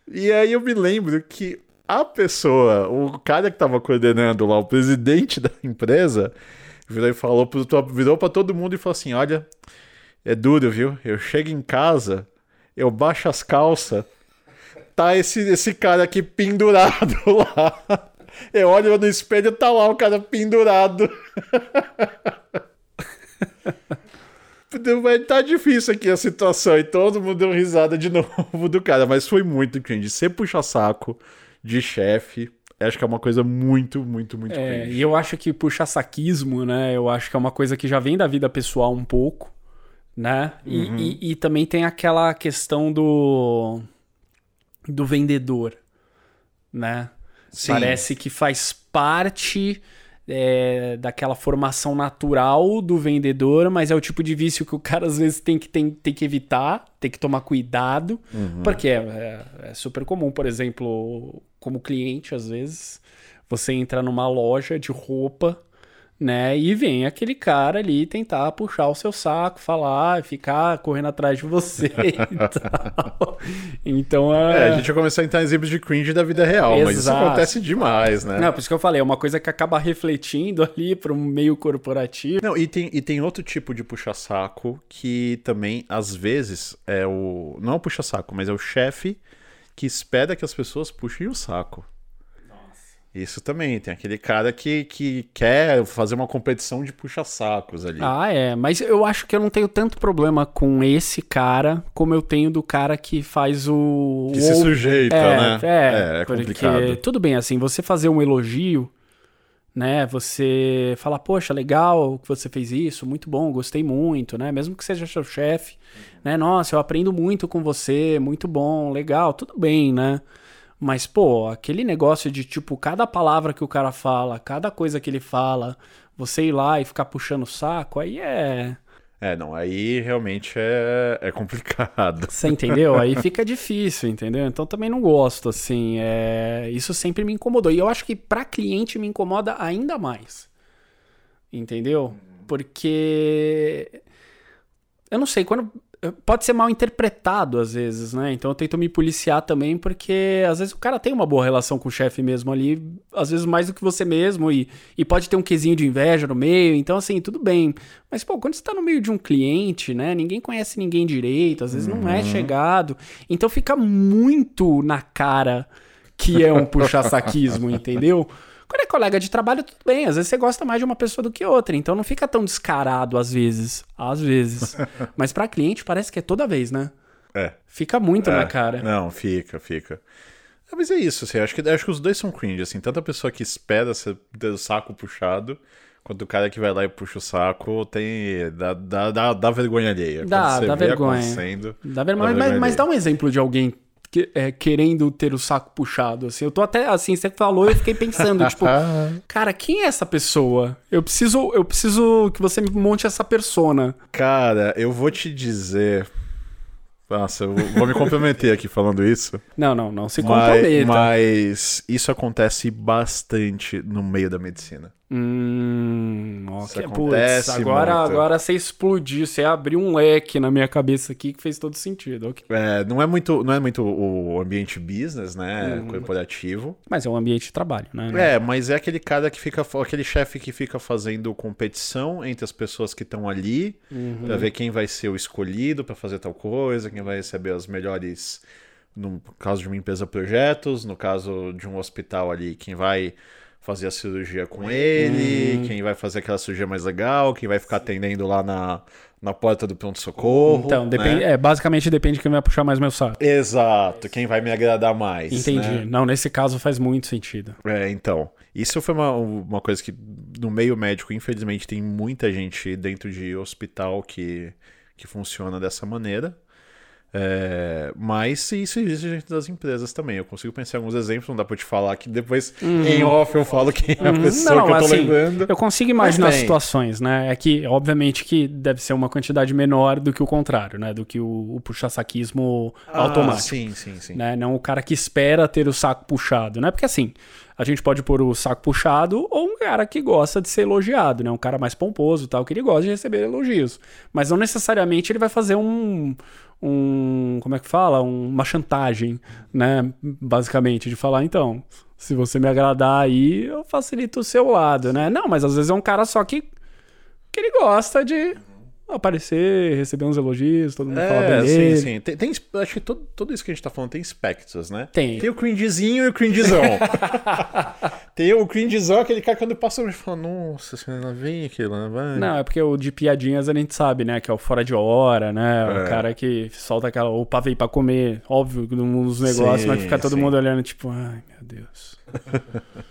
E aí eu me lembro que a pessoa, o cara que tava coordenando lá, o presidente da empresa, virou e falou virou pra todo mundo e falou assim: olha, é duro, viu? Eu chego em casa, eu baixo as calças, tá esse, esse cara aqui pendurado lá. Eu olho no espelho, tá lá o cara pendurado. Vai tá difícil aqui a situação e todo mundo deu risada de novo do cara, mas foi muito cringe. Ser puxa-saco de chefe, acho que é uma coisa muito, muito, muito É, cringe. e eu acho que puxa-saquismo, né? Eu acho que é uma coisa que já vem da vida pessoal um pouco, né? E, Uhum. e- e também tem aquela questão do. do vendedor, né? Sim. Parece que faz parte é, daquela formação natural do vendedor, mas é o tipo de vício que o cara às vezes tem que, tem, tem que evitar, tem que tomar cuidado, porque é, é- é super comum, por exemplo, como cliente, às vezes, você entra numa loja de roupa. Né? E vem aquele cara ali tentar puxar o seu saco, falar, ficar correndo atrás de você e tal. Então, É, a gente vai começar a entrar em exemplos de cringe da vida real, mas isso Exato. acontece demais, né? Não, por isso que eu falei, é uma coisa que acaba refletindo ali para um meio corporativo. Não, e tem, e tem outro tipo de puxa-saco que também, às vezes, é o. Não é o puxa-saco, mas é o chefe que espera que as pessoas puxem o saco. Isso também, tem aquele cara que, que quer fazer uma competição de puxa-sacos ali. Ah, é, mas eu acho que eu não tenho tanto problema com esse cara como eu tenho do cara que faz o. que o se sujeita, é, né? É, é porque complicado. tudo bem, assim, você fazer um elogio, né? Você falar, poxa, legal que você fez isso, muito bom, gostei muito, né? Mesmo que seja seu chefe, né? Nossa, eu aprendo muito com você, muito bom, legal, tudo bem, né? Mas, pô, aquele negócio de, tipo, cada palavra que o cara fala, cada coisa que ele fala, você ir lá e ficar puxando o saco, aí é. É, não, aí realmente é, é complicado. Você entendeu? Aí fica difícil, entendeu? Então também não gosto, assim. É... Isso sempre me incomodou. E eu acho que pra cliente me incomoda ainda mais. Entendeu? Porque. Eu não sei, quando. Pode ser mal interpretado às vezes, né? Então eu tento me policiar também, porque às vezes o cara tem uma boa relação com o chefe mesmo ali, às vezes mais do que você mesmo, e, e pode ter um quesinho de inveja no meio, então assim, tudo bem. Mas, pô, quando você tá no meio de um cliente, né? Ninguém conhece ninguém direito, às vezes não é chegado. Então fica muito na cara que é um puxa-saquismo, entendeu? Quando é colega de trabalho, tudo bem. Às vezes você gosta mais de uma pessoa do que outra. Então não fica tão descarado às vezes. Às vezes. Mas pra cliente parece que é toda vez, né? É. Fica muito É, na cara. Não, fica, fica. É, mas é isso, assim, acho que, acho que os dois são cringe, assim, tanto a pessoa que espera ser, ter o saco puxado, quanto o cara que vai lá e puxa o saco, tem. dá, dá, dá, dá vergonha alheia. Dá, dá vergonha. Dá ver- mas, vergonha mas, mas dá um exemplo de alguém que- é, querendo ter o saco puxado, assim. Eu tô até, assim, você falou, eu fiquei pensando, tipo, cara, quem é essa pessoa? Eu preciso, eu preciso que você me monte essa persona. Cara, eu vou te dizer. Nossa, eu vou me comprometer aqui falando isso. Não, não, não se Mas, comprometa. mas isso acontece bastante no meio da medicina. Hum, Isso ok. Putz, acontece agora, muito. agora você explodiu, você abriu um leque na minha cabeça aqui que fez todo sentido. ok. É, não, é muito, não é muito o ambiente business, né? Corporativo. Mas é um ambiente de trabalho, né? É, mas é aquele cara que fica. aquele chefe que fica fazendo competição entre as pessoas que estão ali pra ver quem vai ser o escolhido pra fazer tal coisa, quem vai receber as melhores. No caso de uma empresa, projetos, no caso de um hospital ali, quem vai fazer a cirurgia com ele, quem vai fazer aquela cirurgia mais legal, quem vai ficar atendendo lá na, na porta do pronto-socorro. Então, depende, né? é, basicamente depende de quem vai puxar mais meu saco. Exato, quem vai me agradar mais. Entendi. né? Não, nesse caso faz muito sentido. É, então. Isso foi uma, uma coisa que no meio médico, infelizmente, tem muita gente dentro de hospital que, que funciona dessa maneira. É, mas isso existe dentro das empresas também. Eu consigo pensar em alguns exemplos, não dá pra te falar que depois em off eu falo quem é a pessoa Não, que eu tô assim, lembrando. eu consigo imaginar situações, né? É que, obviamente, que deve ser uma quantidade menor do que o contrário, né? Do que o, o puxa-saquismo Ah, automático. sim, sim, sim. né? Não o cara que espera ter o saco puxado, né? Porque assim, a gente pode pôr o saco puxado ou um cara que gosta de ser elogiado, né? Um cara mais pomposo, e tal, que ele gosta de receber elogios, mas não necessariamente ele vai fazer um um, como é que fala? Um- uma chantagem, né? Basicamente de falar, então, se você me agradar aí, eu facilito o seu lado, né? Não, mas às vezes é um cara só que que ele gosta de aparecer, receber uns elogios, todo mundo fala bem É, sim, dele. sim. Tem, tem- acho que todo, tudo isso que a gente tá falando tem espectros, né? Tem. Tem o cringezinho e o cringezão. tem o cringezão, aquele cara que quando passa e fala, nossa, você não vem aquilo, né? Vai. Não, é porque o de piadinhas a gente sabe, né? Que é o fora de hora, né? O É. cara que solta aquela. O pavei pra comer. Óbvio, nos negócios, Sim, mas fica todo sim. mundo olhando, tipo, ai, meu Deus.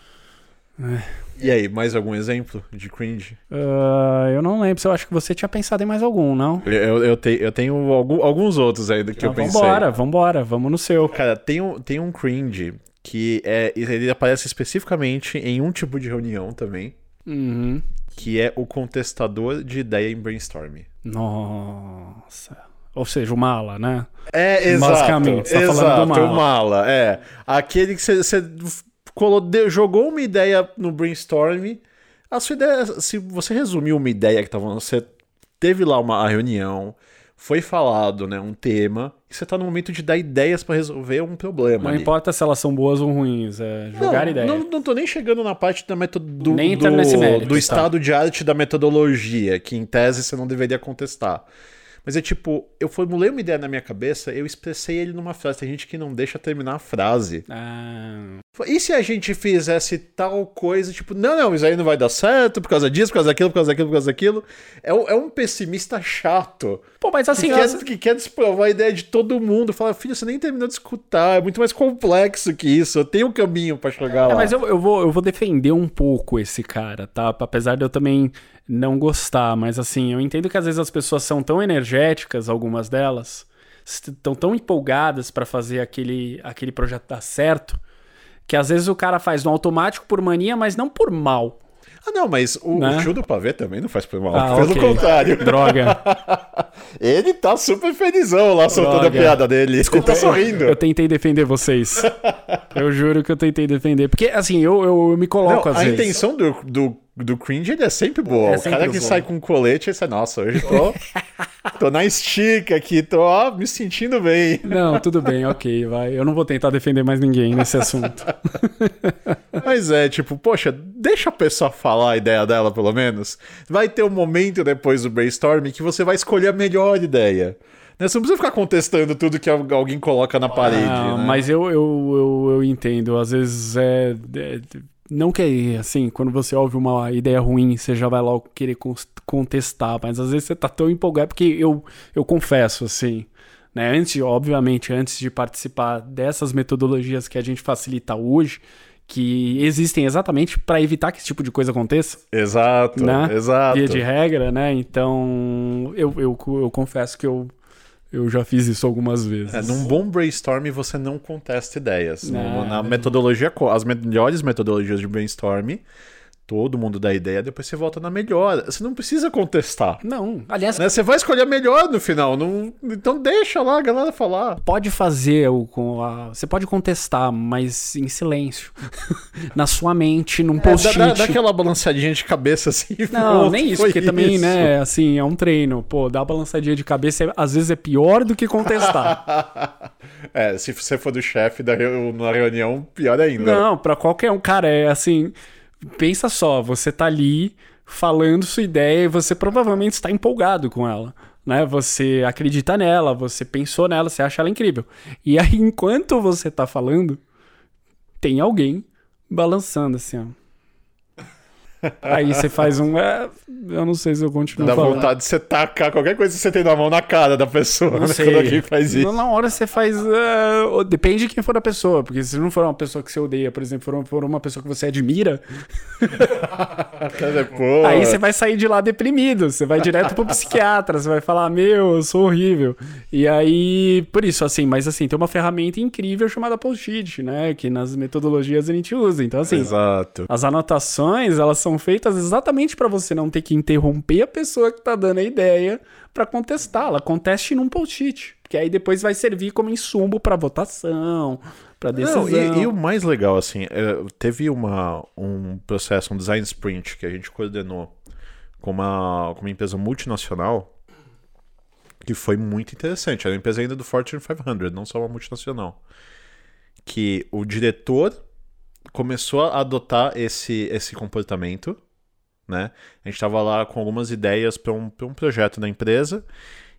E aí, mais algum exemplo de cringe? Ah, eu não lembro eu acho que você tinha pensado em mais algum, não? Eu, eu, te- eu tenho algum- alguns outros aí do que eu Então, pensei. vambora, vambora, vamos no seu. Cara, tem um, tem um cringe que é, ele aparece especificamente em um tipo de reunião também, Uhum. que é o contestador de ideia em brainstorming. Nossa. Ou seja, o mala, né? É, exato. Basicamente, você tá falando exato, do mala. o mala, é. Aquele que você- jogou uma ideia no brainstorm, a sua ideia, se você resumiu uma ideia que tava, você teve lá uma reunião, foi falado, né, um tema, e você tá no momento de dar ideias pra resolver um problema. Não ali. importa se elas são boas ou ruins, é jogar não, ideia. Não, não tô nem chegando na parte da metodo, do, Nem do, nesse mérito, do tá. estado de arte da metodologia, que em tese você não deveria contestar. Mas é tipo, eu formulei uma ideia na minha cabeça, eu expressei ele numa frase. Tem gente que não deixa terminar a frase. Ah, E se a gente fizesse tal coisa, tipo, não, não, isso aí não vai dar certo por causa disso, por causa daquilo, por causa daquilo, por causa daquilo. É, um- é um pessimista chato. Pô, mas assim, que, quer, que quer desprovar a ideia de todo mundo. Fala, filho, você nem terminou de escutar. É muito mais complexo que isso. Eu tenho um caminho pra chegar lá. É, mas eu, eu, vou, eu vou defender um pouco esse cara, tá? Apesar de eu também não gostar, mas assim, eu entendo que às vezes as pessoas são tão energéticas, algumas delas, estão tão empolgadas pra fazer aquele, aquele projeto dar certo, que às vezes o cara faz no automático por mania, mas não por mal. Ah, não, mas o, Né? o tio do pavê também não faz por mal. Ah, Pelo ok. contrário. Droga. Ele tá super felizão lá soltando a piada dele. Desculpa, ele tá sorrindo. Eu tentei defender vocês. Eu juro que eu tentei defender. Porque, assim, eu, eu, eu me coloco Não, às a vezes. intenção do, do, do cringe ele é sempre boa. É o sempre cara que boa. sai com colete, você, nossa, hoje tô, tô na estica aqui, tô ó, me sentindo bem. Não, tudo bem, ok, vai. Eu não vou tentar defender mais ninguém nesse assunto. Mas é, tipo, poxa, deixa a pessoa falar a ideia dela, pelo menos. Vai ter um momento depois do brainstorming que você vai escolher a melhor ideia. Né? Você não precisa ficar contestando tudo que al- alguém coloca na parede. Ah, né? Mas eu, eu, eu, eu entendo. Às vezes é, é- Não que, assim, quando você ouve uma ideia ruim, você já vai logo querer contestar. Mas às vezes você tá tão empolgado. Porque eu, eu confesso, assim. Né? Antes, obviamente, antes de participar dessas metodologias que a gente facilita hoje, que existem exatamente para evitar que esse tipo de coisa aconteça. Exato, né? exato. Via de regra, né? Então, eu, eu, eu confesso que eu, Eu já fiz isso algumas vezes. É, num bom brainstorm você não contesta ideias. Não. na metodologia, co- as melhores metodologias de brainstorm, todo mundo dá ideia, depois você volta na melhor. Você não precisa contestar. Não, aliás, né? Você vai escolher a melhor no final. não- Então deixa lá a galera falar. pode fazer o com a, você pode contestar, mas em silêncio, na sua mente, num É, dá, post-it. dá- dá aquela balançadinha de cabeça assim. Não, nem isso, porque também, isso. né, assim, é um treino. Pô, dar uma balançadinha de cabeça é- às vezes é pior do que contestar. é, se você for do chefe da na reunião, pior ainda. Não, pra qualquer um, cara, é assim, pensa só, você tá ali falando sua ideia e você provavelmente está empolgado com ela. Né? Você acredita nela, você pensou nela, você acha ela incrível. E aí, enquanto você tá falando, tem alguém balançando assim, ó. Aí você faz um. é, eu não sei se eu continuo Dá falando. vontade de você tacar qualquer coisa que você tem na mão na cara da pessoa. Não né? sei. Quando alguém faz isso. Na hora você faz. o- depende de quem for a pessoa. Porque se não for uma pessoa que você odeia, por exemplo, for, for uma pessoa que você admira, aí você vai sair de lá deprimido. Você vai direto pro psiquiatra. Você vai falar, meu, eu sou horrível. E aí, por isso, assim, mas assim, tem uma ferramenta incrível chamada post-it, né? Que nas metodologias a gente usa. Então, assim. Exato. As anotações, elas são feitas exatamente para você não ter que interromper a pessoa que tá dando a ideia para contestá-la. Conteste num post-it, que aí depois vai servir como insumo para votação, para decisão. Não, e, e o mais legal, assim, é, teve uma, um processo, um design sprint que a gente coordenou com uma, com uma empresa multinacional que foi muito interessante. Era uma empresa ainda do Fortune 500, não só uma multinacional. Que o diretor começou a adotar esse, esse comportamento, né? A gente estava lá com algumas ideias para um, pra um projeto da empresa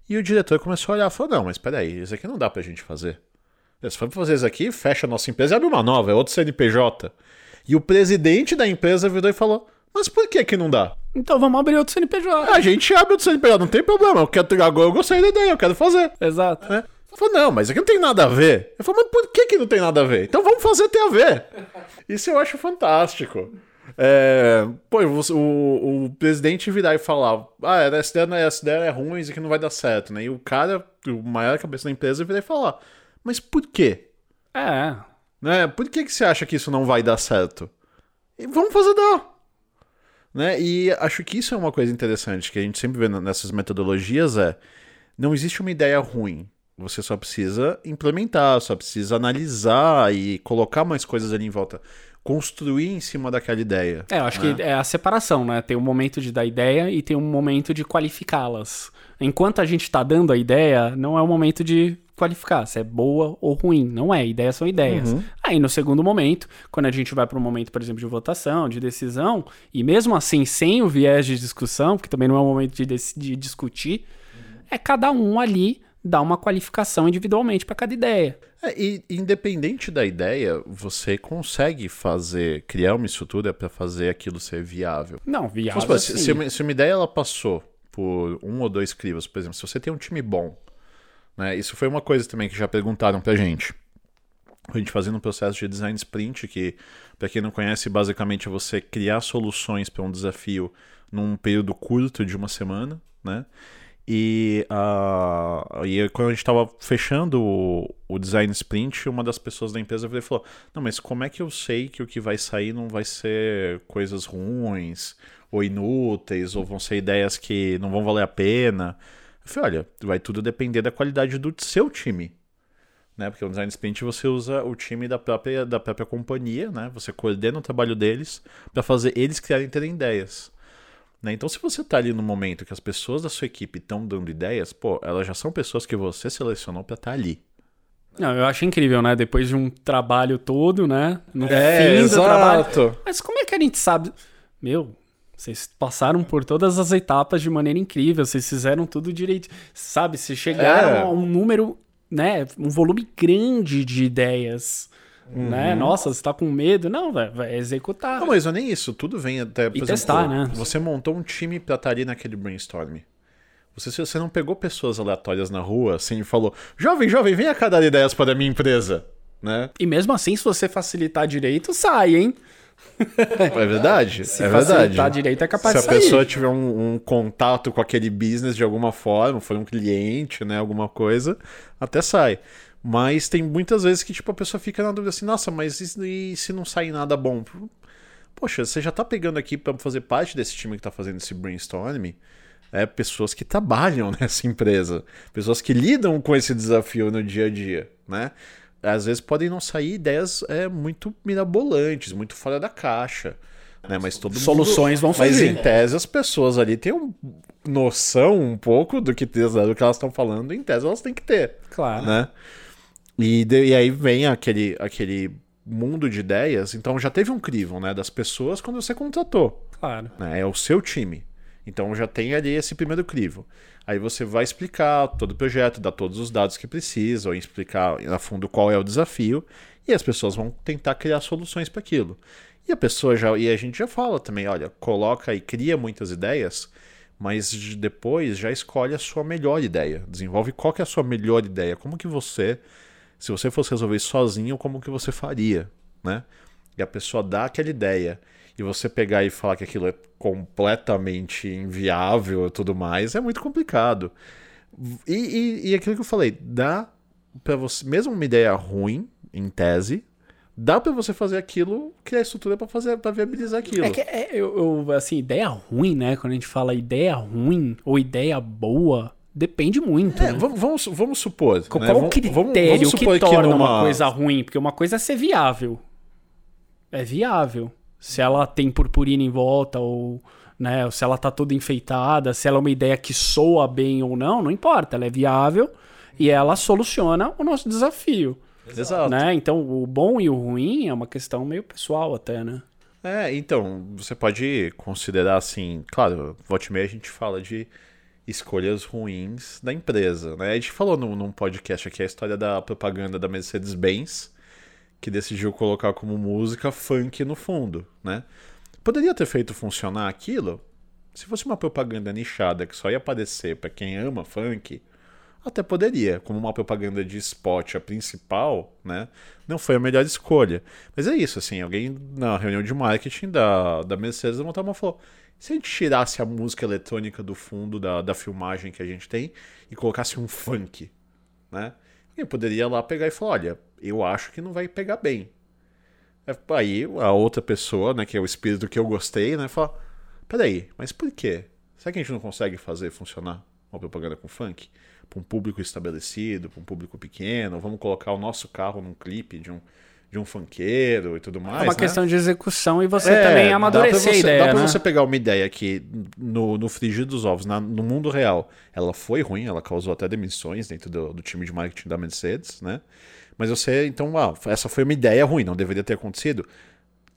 e o diretor começou a olhar e falou: Não, mas peraí, isso aqui não dá pra gente fazer. Se for fazer isso aqui, fecha a nossa empresa e abre uma nova, é outro CNPJ. E o presidente da empresa virou e falou: Mas por que que não dá? Então vamos abrir outro CNPJ. A gente abre outro CNPJ, não tem problema. Eu quero, agora eu gostei da ideia, eu quero fazer. Exato. Né? Ele falou, não, mas aqui não tem nada a ver. Eu falei, mas por que, que não tem nada a ver? Então vamos fazer ter a ver. Isso eu acho fantástico. É, pô, o, o, o presidente virar e falar, ah, essa ideia, não é- essa ideia é ruim, isso aqui não vai dar certo, né? E o cara, o maior cabeça da empresa, virar e falar, mas por quê? É. Né? Por que, que você acha que isso não vai dar certo? E vamos fazer dar. Né? E acho que isso é uma coisa interessante que a gente sempre vê nessas metodologias é não existe uma ideia ruim. Você só precisa implementar, só precisa analisar e colocar mais coisas ali em volta. Construir em cima daquela ideia. É, eu acho né? que é a separação, né? Tem um momento de dar ideia e tem um momento de qualificá-las. Enquanto a gente tá dando a ideia, não é o momento de qualificar se é boa ou ruim. Não é, ideias são ideias. Uhum. Aí no segundo momento, quando a gente vai para um momento, por exemplo, de votação, de decisão, e mesmo assim sem o viés de discussão, porque também não é o momento de, de discutir, é cada um ali dar uma qualificação individualmente para cada ideia. É, e independente da ideia, você consegue fazer, criar uma estrutura para fazer aquilo ser viável. Não, Vamos viável. assim. se, se uma, se uma ideia ela passou por um ou dois crivos, por exemplo, se você tem um time bom, né? Isso foi uma coisa também que já perguntaram pra gente. A gente fazendo um processo de design sprint que, para quem não conhece, basicamente é você criar soluções para um desafio num período curto de uma semana, né? E, ah, e quando a gente estava fechando o, o design sprint, uma das pessoas da empresa falou: Não, mas como é que eu sei que o que vai sair não vai ser coisas ruins, ou inúteis, ou vão ser ideias que não vão valer a pena? Eu falei: Olha, vai tudo depender da qualidade do seu time. Né? Porque o design sprint você usa o time da própria, da própria companhia, né? Você coordena o trabalho deles para fazer eles criarem terem ideias. Né? Então, se você tá ali no momento que as pessoas da sua equipe estão dando ideias, pô, elas já são pessoas que você selecionou para estar ali. Não, eu acho incrível, né? Depois de um trabalho todo, né? No fim do trabalho. Mas como é que a gente sabe? Meu, vocês passaram por todas as etapas de maneira incrível, vocês fizeram tudo direito. Sabe, vocês chegaram É. a um número, né? Um volume grande de ideias. Né? Nossa, você tá com medo? Não, vai, vai executar. Não, mas não é nem isso. Tudo vem até. Por E testar, né? Você montou um time pra estar ali naquele brainstorm. Você, você não pegou pessoas aleatórias na rua assim e falou: Jovem, jovem, venha cá dar ideias para a minha empresa. Né? E mesmo assim, se você facilitar direito, sai, hein? É verdade. Se é verdade. facilitar direito é capaz Se a pessoa tiver um, um contato com aquele business de alguma forma, foi um cliente, né, alguma coisa, até sai. Mas tem muitas vezes que tipo a pessoa fica na dúvida assim, nossa, mas e, e se não sair nada bom? Poxa, você já tá pegando aqui para fazer parte desse time que tá fazendo esse brainstorming, é pessoas que trabalham nessa empresa, pessoas que lidam com esse desafio no dia a dia, né? Às vezes podem não sair ideias é, muito mirabolantes, muito fora da caixa, né? Mas todo mundo- Soluções vão Mas surgir. em tese as pessoas ali têm um noção um pouco do que, do que elas estão falando, em tese elas têm que ter, Claro. né? E, de- e aí vem aquele, aquele mundo de ideias. Então já teve um crivo, né, das pessoas quando você contratou Claro. né? É o seu time. Então já tem ali esse primeiro crivo. Aí você vai explicar todo o projeto, dar todos os dados que precisam, explicar a fundo qual é o desafio, e as pessoas vão tentar criar soluções para aquilo. E a pessoa já, e a gente já fala também, olha, coloca e cria muitas ideias, mas de- depois já escolhe a sua melhor ideia. Desenvolve qual que é a sua melhor ideia, como que você, se você fosse resolver isso sozinho, como que você faria, né? E a pessoa dá aquela ideia e você pegar e falar que aquilo é completamente inviável e tudo mais, é muito complicado. E, e, e aquilo que eu falei, dá pra você, mesmo uma ideia ruim, em tese, dá pra você fazer aquilo, criar estrutura pra fazer, para viabilizar aquilo. É que, é, eu, eu, assim, ideia ruim, né? Quando a gente fala ideia ruim ou ideia boa, depende muito. É, né? vamos, vamos, supor. Qual né? o critério vamos- vamos que torna numa- uma coisa ruim? Porque uma coisa é ser viável. É viável. Se ela tem purpurina em volta ou, né, ou se ela tá toda enfeitada, se ela é uma ideia que soa bem ou não, não importa. Ela é viável e ela soluciona o nosso desafio, Exato. né? Então, o bom e o ruim é uma questão meio pessoal até, né? É, então, você pode considerar assim, claro, volta e meia a gente fala de escolhas ruins da empresa, né? A gente falou num, num podcast aqui a história da propaganda da Mercedes-Benz, que decidiu colocar como música funk no fundo, né? Poderia ter feito funcionar aquilo se fosse uma propaganda nichada que só ia aparecer pra quem ama funk, até poderia, como uma propaganda de spot a principal, né? Não foi a melhor escolha. Mas é isso, assim, alguém na reunião de marketing da, da Mercedes uma e falou: se a gente tirasse a música eletrônica do fundo da, da filmagem que a gente tem e colocasse um funk, né? Alguém poderia lá pegar e falar: olha, eu acho que não vai pegar bem. É, Aí a outra pessoa, né, que é o espírito que eu gostei, né, fala: peraí, mas por quê? Será que a gente não consegue fazer funcionar uma propaganda com funk? Para um público estabelecido, para um público pequeno, vamos colocar o nosso carro num clipe de um, de um funkeiro e tudo mais. é uma né? questão de execução e você É, também dá amadurecer pra a você, ideia, Dá pra né? você pegar uma ideia que no, no frigir dos ovos, na- no mundo real, ela foi ruim, ela causou até demissões dentro do, do time de marketing da Mercedes, né? Mas você, então, ah, essa foi uma ideia ruim, não deveria ter acontecido.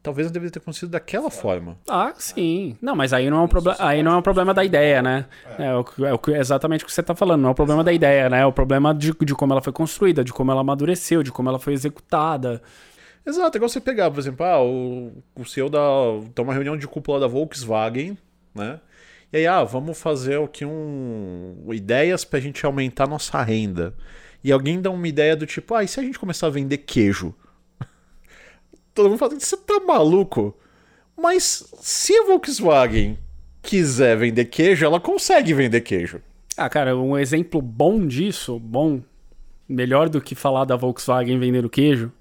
Talvez não deveria ter acontecido daquela forma. Ah, sim. Não, mas aí não é um problema, aí não é um problema da ideia, né? É, o que- é o que- é exatamente o que você tá falando, não é o problema da ideia, né? É o problema de, de como ela foi construída, de como ela amadureceu, de como ela foi executada. Exato, é igual você pegar, por exemplo, ah, o, o CEO da. tá uma reunião de cúpula da Volkswagen, né? E aí, ah, vamos fazer aqui um. ideias pra gente aumentar nossa renda. E alguém dá uma ideia do tipo, ah, e se a gente começar a vender queijo? Todo mundo fala, você tá maluco? Mas se a Volkswagen quiser vender queijo, ela consegue vender queijo. Ah, cara, um exemplo bom disso, bom, melhor do que falar da Volkswagen vendendo queijo,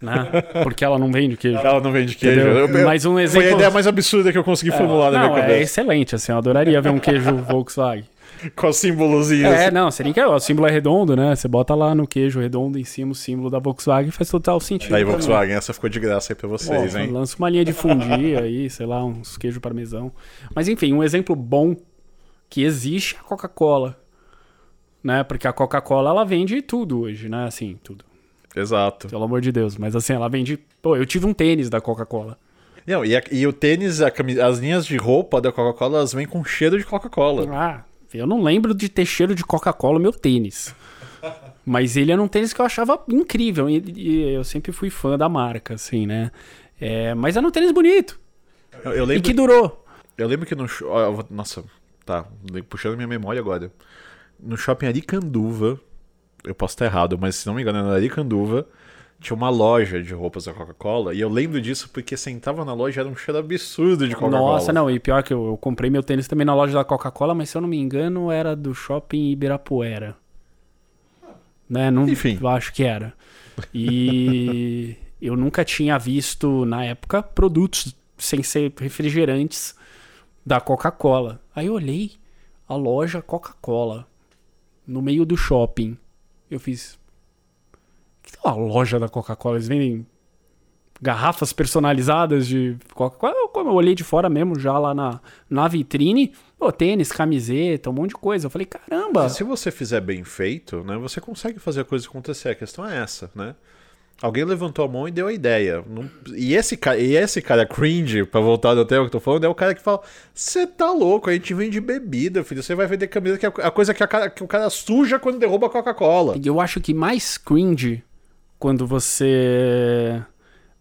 né? Porque ela não vende queijo. Ela não vende queijo. Eu- Mas um Foi a exemplo- ideia mais absurda que eu consegui formular na Não, minha é cabeça. excelente, assim, eu adoraria ver um queijo Volkswagen. Com os símbolozinhos. É, não, seria que o símbolo é redondo, né? Você bota lá no queijo redondo em cima o símbolo da Volkswagen faz total sentido. Aí. Volkswagen, essa ficou de graça aí pra vocês, hein? Lança uma linha de fundir aí, sei lá, uns queijo parmesão. Mas enfim, um exemplo bom que existe é a Coca-Cola. Né? Porque a Coca-Cola ela vende tudo hoje, né? Assim, tudo. Exato. Pelo amor de Deus. Mas assim, ela vende. Pô, eu tive um tênis da Coca-Cola. Não, e, a- e o tênis, a as linhas de roupa da Coca-Cola, elas vêm com cheiro de Coca-Cola. Ah, eu não lembro de ter cheiro de Coca-Cola no meu tênis. Mas ele era um tênis que eu achava incrível. E, e eu sempre fui fã da marca, assim, né? É, mas era um tênis bonito. Eu, eu E lembro, que durou. eu lembro que no... Nossa, tá, puxando minha memória agora. No shopping Aricanduva, eu posso estar errado, mas se não me engano, era Aricanduva, tinha uma loja de roupas da Coca-Cola, e eu lembro disso porque sentava na loja era um cheiro absurdo de Coca-Cola. Nossa, não, e pior que eu, eu comprei meu tênis também na loja da Coca-Cola, mas se eu não me engano era do shopping Ibirapuera. Né? Não, Enfim. Eu acho que era. E eu nunca tinha visto, na época, produtos sem ser refrigerantes da Coca-Cola. Aí eu olhei a loja Coca-Cola no meio do shopping. Eu fiz. É uma loja da Coca-Cola? Eles vendem garrafas personalizadas de Coca-Cola. Eu- Como eu olhei de fora mesmo, já lá na, na vitrine, pô, tênis, camiseta, um monte de coisa. Eu falei, caramba. Se você fizer bem feito, né, você consegue fazer a coisa acontecer. A questão é essa, né? Alguém levantou a mão e deu a ideia. Não- E, esse cara, e esse cara cringe, pra voltar do tema que eu tô falando, é o cara que fala: Você tá louco, a gente vende bebida, filho. Você vai vender camisa que é a coisa que, a cara- que o cara suja quando derruba a Coca-Cola. Eu acho que mais cringe quando você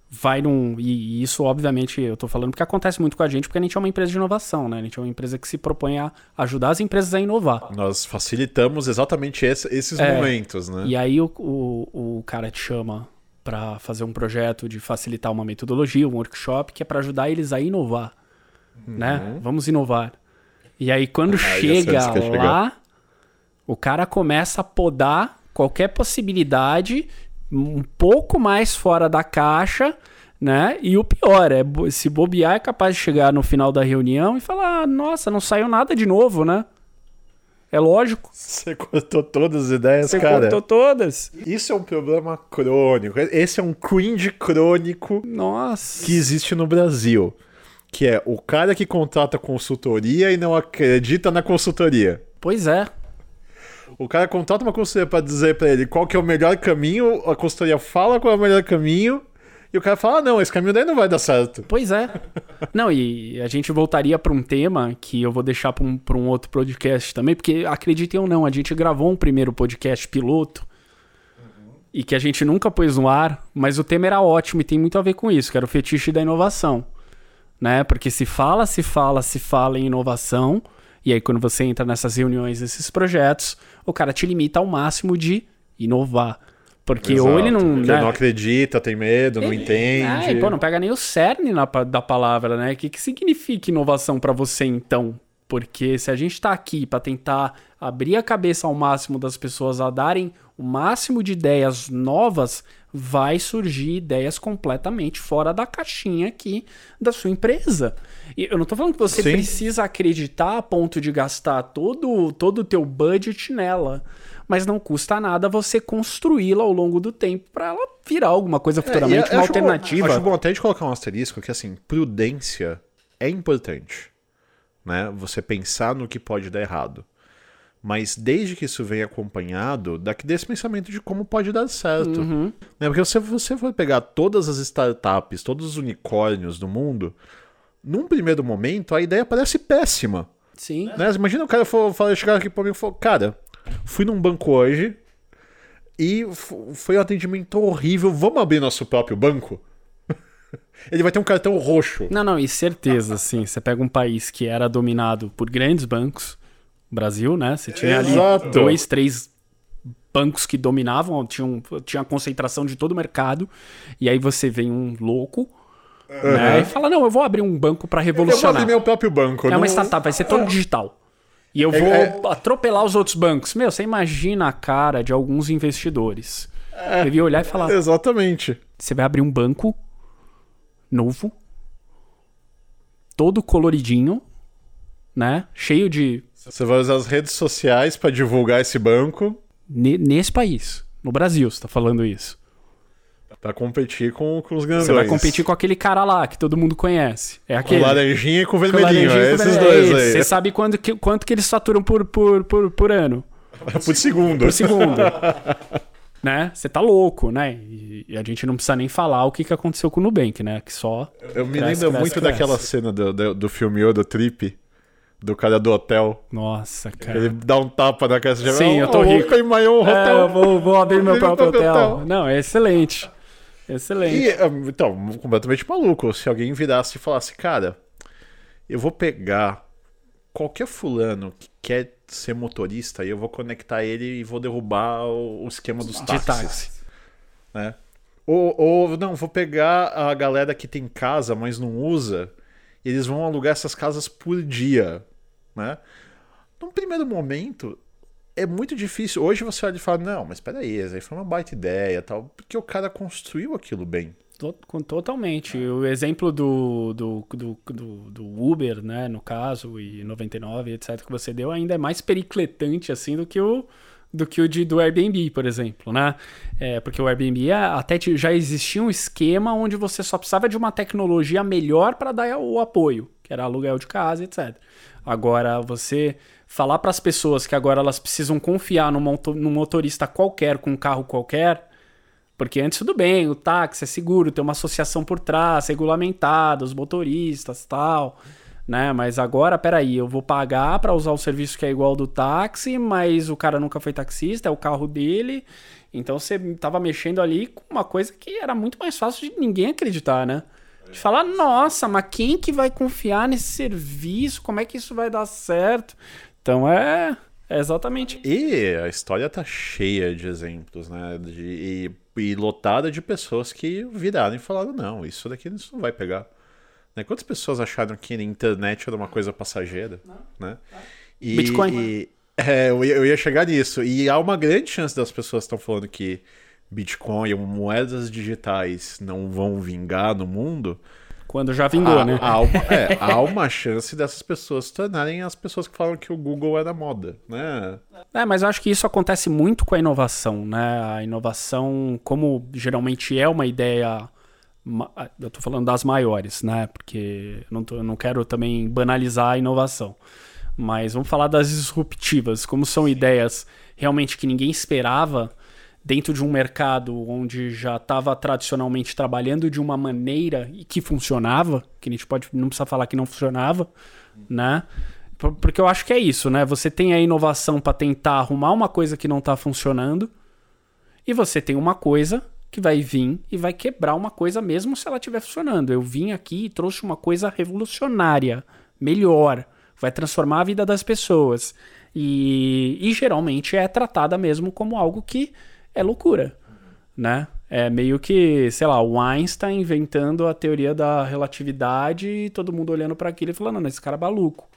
vai num. E, isso, obviamente, eu tô falando porque acontece muito com a gente, porque a gente é uma empresa de inovação, né? A gente é uma empresa que se propõe a ajudar as empresas a inovar. Nós facilitamos exatamente esse- esses É. momentos, né? E aí o, o, o cara te chama para fazer um projeto de facilitar uma metodologia, um workshop, que é para ajudar eles a inovar. Né? Vamos inovar. E aí, quando Uhum. Ah, chega lá, o cara começa a podar qualquer possibilidade um pouco mais fora da caixa, né? E o pior é, se bobear, é capaz de chegar no final da reunião e falar: "Ah, nossa, não saiu nada de novo, né? É lógico. Você cortou todas as ideias, Você cara. cortou todas. Isso é um problema crônico. Esse é um cringe crônico Nossa. que existe no Brasil. Que é o cara que contrata consultoria e não acredita na consultoria. Pois é. O cara contrata uma consultoria pra dizer pra ele qual que é o melhor caminho, a consultoria fala qual é o melhor caminho, e o cara fala: ah, não, esse caminho daí não vai dar certo. Pois é. Não, e a gente voltaria para um tema que eu vou deixar para um, pra um outro podcast também, porque acreditem ou não, a gente gravou um primeiro podcast piloto e que a gente nunca pôs no ar, mas o tema era ótimo e tem muito a ver com isso, que era o fetiche da inovação. Né? Porque se fala, se fala, se fala em inovação, e aí quando você entra nessas reuniões, nesses projetos, o cara te limita ao máximo de inovar. Porque ou ele Exato, não. né? não acredita, tem medo, não entende. Ah, e, pô, não pega nem o cerne na da palavra, né? O que, que significa inovação pra você, então? Porque se a gente tá aqui pra tentar abrir a cabeça ao máximo das pessoas a darem o máximo de ideias novas, vai surgir ideias completamente fora da caixinha aqui da sua empresa. E eu não tô falando que você Sim. precisa acreditar a ponto de gastar todo, todo o teu budget nela. Mas não custa nada você construí-la ao longo do tempo pra ela virar alguma coisa futuramente, É, uma acho bom- alternativa. acho bom até de colocar um asterisco que, assim, prudência é importante. Né? Você pensar no que pode dar errado. Mas desde que isso venha acompanhado daqui desse pensamento de como pode dar certo. Uhum. Né? Porque se você for pegar todas as startups, todos os unicórnios do mundo, num primeiro momento a ideia parece péssima. Sim. Né? Imagina o cara for, for, chegar aqui pra mim e falar, cara, fui num banco hoje e foi um atendimento horrível, vamos abrir nosso próprio banco? Ele vai ter um cartão roxo. Não, não, e certeza, assim, você pega um país que era dominado por grandes bancos, Brasil, né? Você tinha ali Exato. dois, três bancos que dominavam, tinham, tinha a concentração de todo o mercado, e aí você vem um louco, né? E fala, não, eu vou abrir um banco pra Eu vou revolucionar. abrir meu próprio banco. É não- uma startup, vai ser todo digital. E eu É- vou é- atropelar os outros bancos. Meu, você imagina a cara de alguns investidores. É. Devia olhar e falar: Exatamente. você vai abrir um banco novo, todo coloridinho, né? Cheio de. Você vai usar as redes sociais pra divulgar esse banco ne- nesse país. No Brasil, você tá falando isso. pra competir com, com os grandões. Você vai competir com aquele cara lá que todo mundo conhece. É com aquele. laranjinha e com Com vermelhinho. É com esses vermelho. dois É aí. Você sabe quanto que, quanto que eles faturam por, por, por, por ano? Por segundo. por segundo. né? Você tá louco, né? E, e a gente não precisa nem falar o que, que aconteceu com o Nubank, né? Que só. Eu me Cresce, lembro cresce, muito cresce. daquela cena do, do, do filme Odo Trip, do cara do hotel. Nossa, cara. Ele dá um tapa na cara e Sim, eu tô rico. em Maior É, Hotel. eu vou, vou abrir meu próprio hotel. hotel. Não, é excelente. Excelente. E, ah, então, completamente maluco. Se alguém virasse e falasse, cara, eu vou pegar qualquer fulano que quer ser motorista e eu vou conectar ele e vou derrubar o, o esquema dos táxis. táxi. Né? Ou, ou, não, vou pegar a galera que tem casa, mas não usa, eles vão alugar essas casas por dia, né? Num primeiro momento, é muito difícil. Hoje você olha e fala, não, mas peraí, isso aí foi uma baita ideia tal, porque o cara construiu aquilo bem. Totalmente. O exemplo do, do, do, do, do Uber, né, no caso, e 99, etc., que você deu, ainda é mais pericletante, assim, do que o, do que o de, do Airbnb, por exemplo, né? É, porque o Airbnb até já existia um esquema onde você só precisava de uma tecnologia melhor para dar o apoio, que era aluguel de casa, etc. Agora, você falar para as pessoas que agora elas precisam confiar num, num motorista qualquer, com um carro qualquer, porque antes tudo bem, o táxi é seguro, tem uma associação por trás, regulamentada, os motoristas tal né? Mas agora, peraí, eu vou pagar para usar o serviço que é igual ao do táxi, mas o cara nunca foi taxista, é o carro dele. Então você tava mexendo ali com uma coisa que era muito mais fácil de ninguém acreditar, né? De falar, nossa, mas quem que vai confiar nesse serviço? Como é que isso vai dar certo? Então é, é exatamente. E a história tá cheia de exemplos, né? De, e, e lotada de pessoas que viraram e falaram: não, isso daqui isso não vai pegar. Né? Quantas pessoas acharam que a internet era uma coisa passageira? Não. Né? E, Bitcoin. E, é, eu, ia, eu ia chegar nisso. E há uma grande chance das pessoas estão falando que Bitcoin ou moedas digitais não vão vingar no mundo. Quando já vingou, há, né? Há uma, é, há uma chance dessas pessoas se tornarem as pessoas que falam que o Google é da moda, né? É, mas eu acho que isso acontece muito com a inovação, né? A inovação, como geralmente é uma ideia eu estou falando das maiores, né? Porque eu não, tô, não quero também banalizar a inovação. Mas vamos falar das disruptivas, como são Sim. ideias realmente que ninguém esperava dentro de um mercado onde já estava tradicionalmente trabalhando de uma maneira e que funcionava, que a gente pode não precisa falar que não funcionava, né? Porque eu acho que é isso, né? Você tem a inovação para tentar arrumar uma coisa que não está funcionando e você tem uma coisa que vai vir e vai quebrar uma coisa mesmo se ela estiver funcionando. Eu vim aqui e trouxe uma coisa revolucionária, melhor, vai transformar a vida das pessoas. E, e geralmente é tratada mesmo como algo que é loucura, né? É meio que, sei lá, o Einstein inventando a teoria da relatividade e todo mundo olhando para aquilo e falando, não, esse cara é maluco,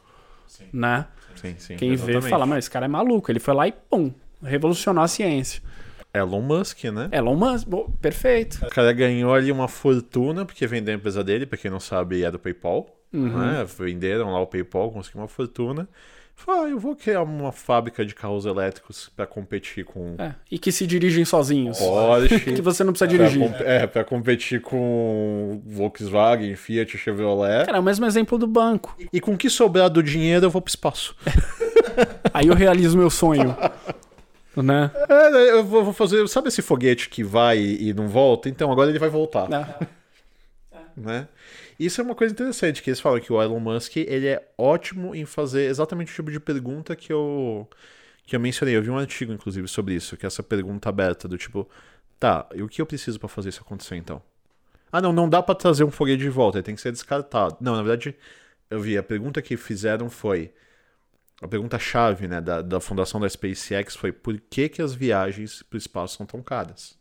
sim. né? Sim, sim, Quem exatamente. vê fala, mas esse cara é maluco. Ele foi lá e pum, revolucionou a ciência. Elon Musk, né? Elon Musk, perfeito. O cara ganhou ali uma fortuna porque vendeu a empresa dele, pra quem não sabe, é do PayPal. Uhum. Né? Venderam lá o PayPal, conseguiu uma fortuna. Falou, ah, eu vou criar uma fábrica de carros elétricos para competir com. É, e que se dirigem sozinhos. Porsche. que você não precisa dirigir. Pra, é, para competir com Volkswagen, Fiat, Chevrolet. Cara, é o mesmo exemplo do banco. E, e com o que sobrar do dinheiro eu vou pro espaço. Aí eu realizo meu sonho. né? É, eu vou fazer. Sabe esse foguete que vai e não volta? Então agora ele vai voltar. né? Isso é uma coisa interessante, que eles falam que o Elon Musk ele é ótimo em fazer exatamente o tipo de pergunta que eu, que eu mencionei. Eu vi um artigo, inclusive, sobre isso, que é essa pergunta aberta, do tipo, tá, e o que eu preciso para fazer isso acontecer então? Ah, não, não dá para trazer um foguete de volta, ele tem que ser descartado. Não, na verdade, eu vi, a pergunta que fizeram foi a pergunta-chave né, da, da fundação da SpaceX foi por que, que as viagens para o espaço são tão caras?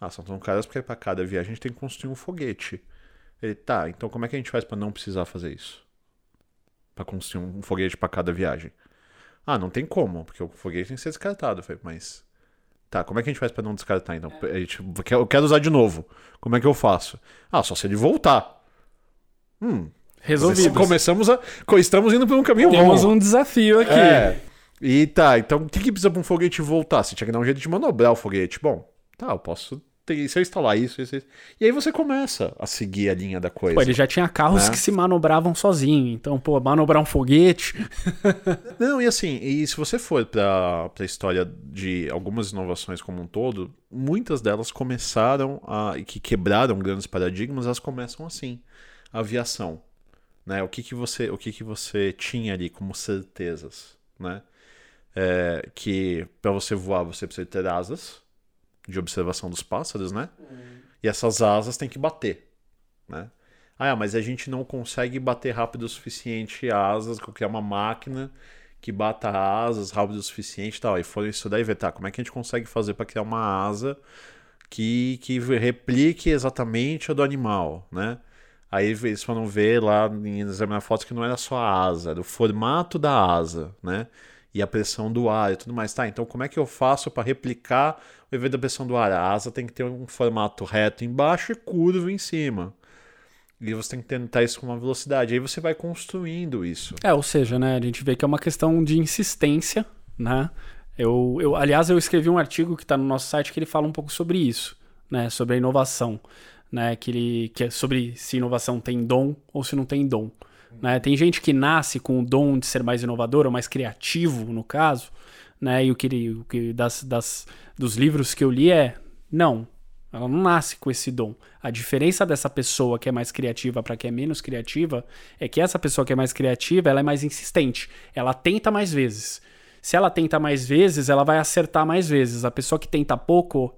Ah, são tão caras porque para cada viagem a gente tem que construir um foguete. Ele, tá, então como é que a gente faz para não precisar fazer isso? Para construir um foguete para cada viagem? Ah, não tem como, porque o foguete tem que ser descartado. Eu falei, mas. Tá, como é que a gente faz para não descartar então? A gente, eu quero usar de novo. Como é que eu faço? Ah, só se ele voltar. Hum, Resolvido. Começamos a. Estamos indo por um caminho Temos bom. um desafio aqui. É. E tá, então o que, que precisa pra um foguete voltar? Você tinha que dar um jeito de manobrar o foguete. Bom, tá, eu posso. Ter, se eu instalar isso, isso, isso. E aí você começa a seguir a linha da coisa. Pô, ele já tinha carros né? que se manobravam sozinho. Então, pô, manobrar um foguete. Não, e assim, e se você for pra, pra história de algumas inovações como um todo, muitas delas começaram a. que quebraram grandes paradigmas, elas começam assim. A aviação né? O que que você, o que que você tinha ali como certezas, né? É, que para você voar você precisa ter asas de observação dos pássaros, né? Uhum. E essas asas têm que bater, né? Ah, mas a gente não consegue bater rápido o suficiente asas, criar uma máquina que bata asas rápido o suficiente e tal. E foram estudar e ver, tá, como é que a gente consegue fazer para criar uma asa que, que replique exatamente a do animal, né? Aí eles foram ver lá em examinar fotos que não era só a asa, era o formato da asa, né? E a pressão do ar e tudo mais. Tá, então como é que eu faço para replicar o efeito da pressão do ar? A asa tem que ter um formato reto embaixo e curvo em cima. E você tem que tentar isso com uma velocidade. Aí você vai construindo isso. É, ou seja, né, a gente vê que é uma questão de insistência, né? Eu, eu, aliás, eu escrevi um artigo que está no nosso site que ele fala um pouco sobre isso, né? Sobre a inovação né? Que, ele, que é sobre se inovação tem dom ou se não tem dom. Né? Tem gente que nasce com o dom de ser mais inovador ou mais criativo, no caso, né? E o que, o que das, das, dos livros que eu li é não, ela não nasce com esse dom. A diferença dessa pessoa que é mais criativa para que é menos criativa é que essa pessoa que é mais criativa, ela é mais insistente. Ela tenta mais vezes. Se ela tenta mais vezes, ela vai acertar mais vezes. A pessoa que tenta pouco,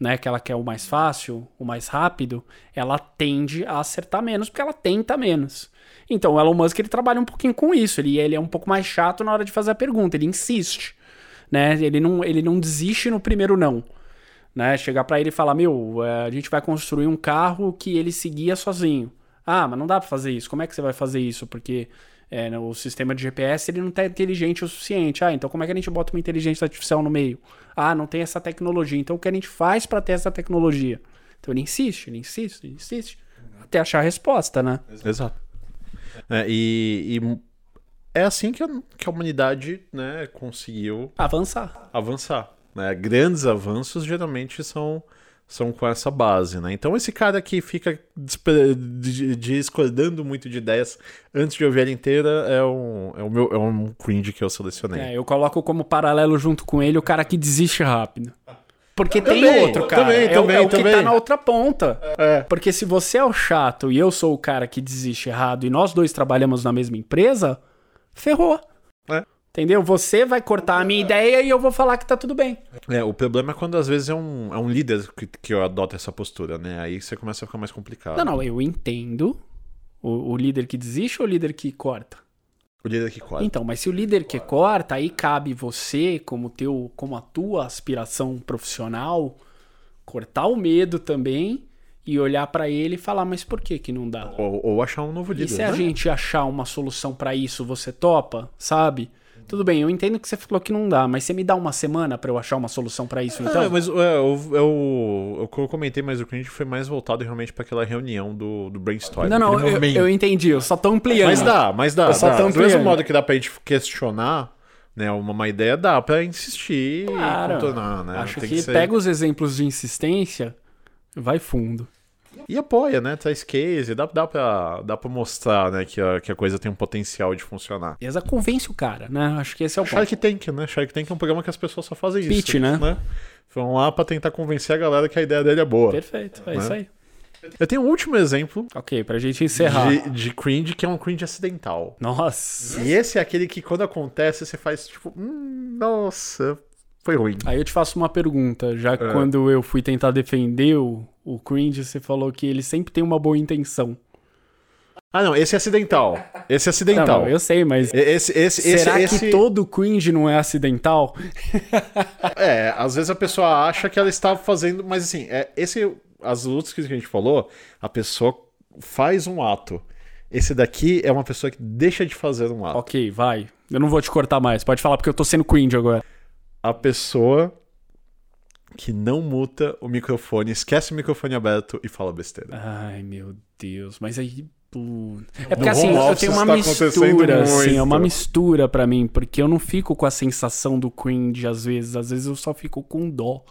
né, que ela quer o mais fácil, o mais rápido, ela tende a acertar menos porque ela tenta menos. Então o Elon Musk ele trabalha um pouquinho com isso, ele, ele é um pouco mais chato na hora de fazer a pergunta, ele insiste, né? Ele não, ele não desiste no primeiro não. Né, chegar para ele e falar: Meu, é, a gente vai construir um carro que ele seguia sozinho. Ah, mas não dá para fazer isso. Como é que você vai fazer isso? Porque é, o sistema de GPS ele não está inteligente o suficiente. Ah, então como é que a gente bota uma inteligência artificial no meio? Ah, não tem essa tecnologia. Então o que a gente faz para ter essa tecnologia? Então ele insiste, ele insiste, ele insiste, até achar a resposta, né? Exato. É, e, e, é assim que a, que a humanidade né, conseguiu avançar. Avançar. Né? Grandes avanços geralmente são são com essa base, né? Então esse cara que fica discordando muito de ideias antes de ouvir ela inteira é um, é, o meu, é um cringe que eu selecionei. É, eu coloco como paralelo junto com ele o cara que desiste rápido. Porque também, tem outro cara. Também, é, também, é o também. que tá na outra ponta. É. Porque se você é o chato e eu sou o cara que desiste errado e nós dois trabalhamos na mesma empresa, ferrou. Entendeu? Você vai cortar a minha ideia e eu vou falar que tá tudo bem. É, o problema é quando às vezes é um, é um líder que, que adota essa postura, né? Aí você começa a ficar mais complicado. Não, não, eu entendo. O, o líder que desiste ou o líder que corta? O líder que corta. Então, mas se o líder que corta, aí cabe você, como teu, como a tua aspiração profissional, cortar o medo também e olhar para ele e falar, mas por que que não dá? Ou, ou achar um novo líder. E se né? a gente achar uma solução para isso, você topa, sabe? Tudo bem, eu entendo que você falou que não dá, mas você me dá uma semana para eu achar uma solução para isso, então? É, mas é, eu, eu, eu, commentei, mas o cliente foi mais voltado realmente para aquela reunião do, do brainstorm. Não, não, eu, eu, entendi, eu só tô ampliando. Mas dá, mas dá. Eu só dá. Tô ampliando. Do mesmo modo que dá pra gente questionar, né, uma, uma ideia, dá pra insistir claro. e contornar, né? Acho Tem que, que ser... pega os exemplos de insistência, vai fundo. E apoia, né? Traz case, dá, dá, pra, dá pra mostrar, né, que a, que a coisa tem um potencial de funcionar. E essa convence o cara, né? Acho que esse é o Shark ponto. Tank, né? Shark Tank é um programa que as pessoas só fazem Pitch, isso. né? né? Vão lá pra tentar convencer a galera que a ideia dele é boa. Perfeito, é né? isso aí. Eu tenho um último exemplo. Ok, pra gente encerrar. De, de cringe, que é um cringe acidental. Nossa. E esse é aquele que quando acontece, você faz tipo, hum, nossa, foi ruim. Aí eu te faço uma pergunta. Já é. quando eu fui tentar defender o, o cringe, você falou que ele sempre tem uma boa intenção. Ah, não, esse é acidental. Esse é acidental. Não, não, eu sei, mas. Esse, esse, será esse, que esse... todo cringe não é acidental? é, às vezes a pessoa acha que ela está fazendo. Mas assim, é, esse. As lutas que a gente falou, a pessoa faz um ato. Esse daqui é uma pessoa que deixa de fazer um ato. Ok, vai. Eu não vou te cortar mais. Pode falar porque eu tô sendo cringe agora. A pessoa que não muta o microfone, esquece o microfone aberto e fala besteira. Ai, meu Deus. Mas aí. É porque no assim, eu tenho uma mistura, assim, é uma mistura para mim, porque eu não fico com a sensação do cringe às vezes, às vezes eu só fico com dó.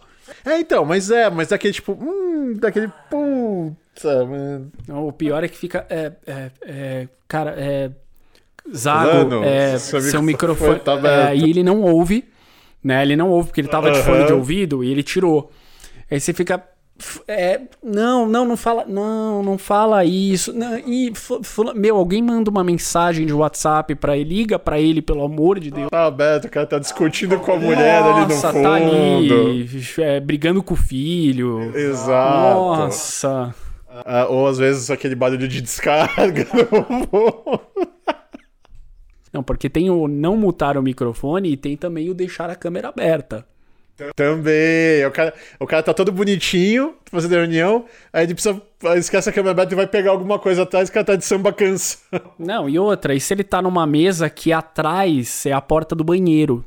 É, então, mas é, mas daquele tipo, hum, daquele puta, mano. o pior é que fica, é, é, é cara, é, Zago, é, seu microfone, tá é, e ele não ouve, né? Ele não ouve porque ele tava uhum. de fone de ouvido e ele tirou. Aí você fica. É, não, não, não fala, não, não fala isso. Não, e, meu, alguém manda uma mensagem de WhatsApp para ele, liga para ele, pelo amor de Deus. Tá aberto, o cara tá discutindo com a mulher Nossa, ali no fundo. tá ali, é, brigando com o filho. Exato. Nossa. Ah, ou às vezes aquele barulho de descarga. Não, porque tem o não mutar o microfone e tem também o deixar a câmera aberta. Também. O cara, o cara tá todo bonitinho, fazendo reunião, aí ele precisa. Esquece a câmera aberta e vai pegar alguma coisa atrás, o cara tá de samba cansa. Não, e outra, e se ele tá numa mesa que atrás é a porta do banheiro?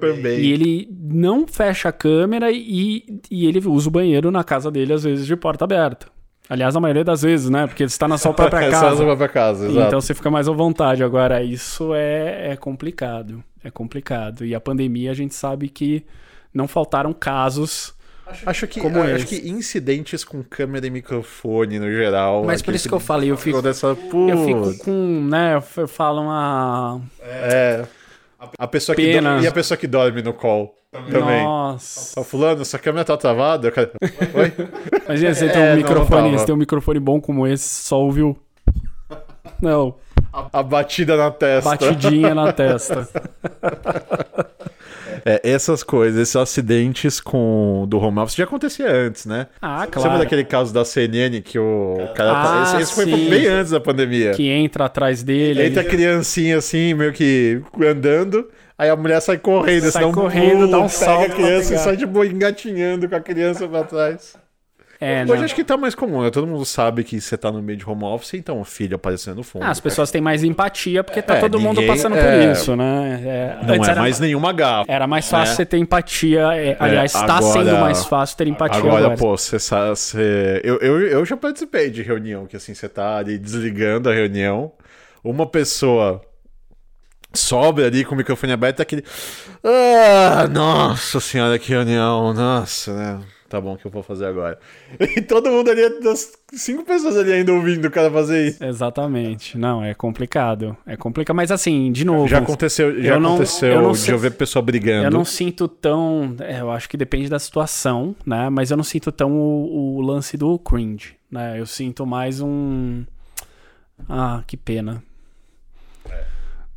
Também. E ele não fecha a câmera e, e ele usa o banheiro na casa dele, às vezes, de porta aberta. Aliás, a maioria das vezes, né? Porque ele está na sua própria É casa. na própria casa, exato. Então você fica mais à vontade. Agora, isso é, é complicado. É complicado. E a pandemia, a gente sabe que não faltaram casos. Acho que, Como acho esse. que incidentes com câmera e microfone no geral. Mas por isso que eu falei, eu fico, Dessa, eu fico com, né? Eu f- eu falo uma. É. A pessoa que Pena. dorme, e a pessoa que dorme no call também. Nossa. Ó, fulano, essa câmera tá travada? Quero- Oi? Imagina você tem É, um não, microfone, tem um microfone bom como esse, só ouviu. Não, A batida na testa. batidinha na testa. É, essas coisas, esses acidentes com do home office já acontecia antes, né? Ah, Você claro. daquele caso da CNN que o cara. tá- Ah, esse, esse foi bem antes da pandemia. Que entra atrás dele. Entra a criancinha assim, meio que andando. Aí a mulher sai correndo, Sai dá um correndo, pulo, dá um salto a criança e sai de boa engatinhando com a criança pra trás. É, Hoje né? acho que tá mais comum, né? Todo mundo sabe que você tá no meio de home office, então o filho aparecendo no fundo. Ah, as pessoas têm mais empatia porque tá É, todo mundo ninguém- passando é, por isso, né? É, Não é era, mais nenhuma gafa. era mais fácil né? você ter empatia. é, aliás, está agora- sendo mais fácil ter empatia agora. Agora, pô, você sabe. Você... Eu, eu, eu já participei de reunião que assim, você tá ali desligando a reunião, uma pessoa sobe ali com o microfone aberto, aquele. Ah, nossa senhora, que reunião, nossa, né? Tá bom, o que eu vou fazer agora? E todo mundo ali, das cinco pessoas ali ainda ouvindo o cara fazer isso. Exatamente. Não, é complicado. É complicado. Mas assim, de novo. Já aconteceu, já eu não- aconteceu eu não de eu ver pessoa brigando. Eu não sinto tão. é, eu acho que depende da situação, né? Mas eu não sinto tão o, o lance do cringe, né? Eu sinto mais um. Ah, que pena.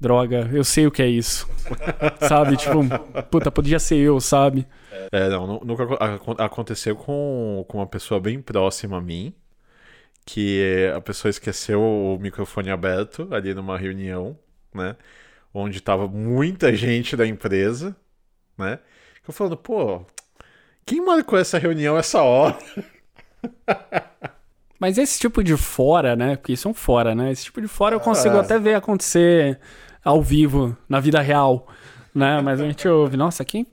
Droga, eu sei o que é isso. sabe? Tipo, puta, podia ser eu, sabe? É, não, nu- nunca aco- acon- aconteceu com, com uma pessoa bem próxima a mim, que a pessoa esqueceu o microfone aberto ali numa reunião, né? Onde tava muita gente da empresa, né? Eu falando, pô, quem marcou essa reunião essa hora? Mas esse tipo de fora, né? Porque isso é um fora, né? Esse tipo de fora eu consigo Ah. até ver acontecer ao vivo, na vida real, né? Mas a gente ouve, nossa, quem,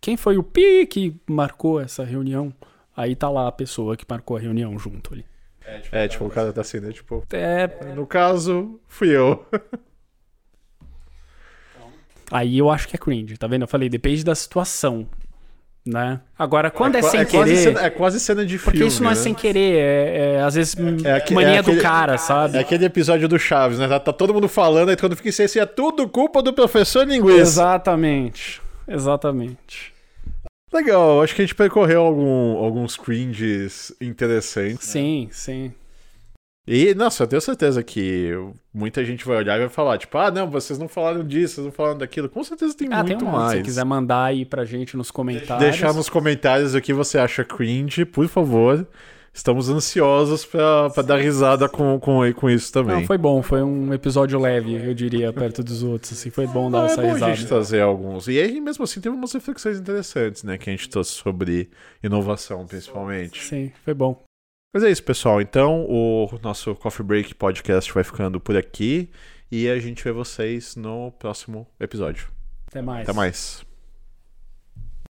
quem foi o pi que marcou essa reunião? Aí tá lá a pessoa que marcou a reunião junto ali. É, tipo, o cara tá assim, né? Tipo, É, no caso, fui eu. aí eu acho que é cringe, tá vendo? Eu falei, depende da situação, né? Agora, quando é, qua- sem quase querer... cena, é quase cena de Porque filme, isso não é né? sem querer, é, é, às vezes É aque- mania é aquele- do cara, sabe? É aquele episódio do Chaves, né? Tá, tá todo mundo falando, aí quando fica em silêncio, é tudo culpa do professor linguiça. Exatamente, exatamente. Legal, acho que a gente percorreu algum- alguns cringes interessantes. Sim, sim. E, nossa, eu tenho certeza que muita gente vai olhar e vai falar, tipo, ah, não, vocês não falaram disso, vocês não falaram daquilo. Com certeza tem Ah, muito tem um mais. Se quiser mandar aí pra gente nos comentários. Deixar nos comentários o que você acha cringe, por favor. Estamos ansiosos pra, pra dar risada com, com, com isso também. Não, foi bom, foi um episódio leve, eu diria, perto dos outros, assim, foi bom dar Ah, essa é bom a risada. gente trazer alguns. E aí, mesmo assim, teve umas reflexões interessantes, né? Que a gente trouxe sobre inovação, principalmente. Sim, foi bom. Mas é isso, pessoal. Então, o nosso Coffee Break Podcast vai ficando por aqui. E a gente vê vocês no próximo episódio. Até mais. Até mais.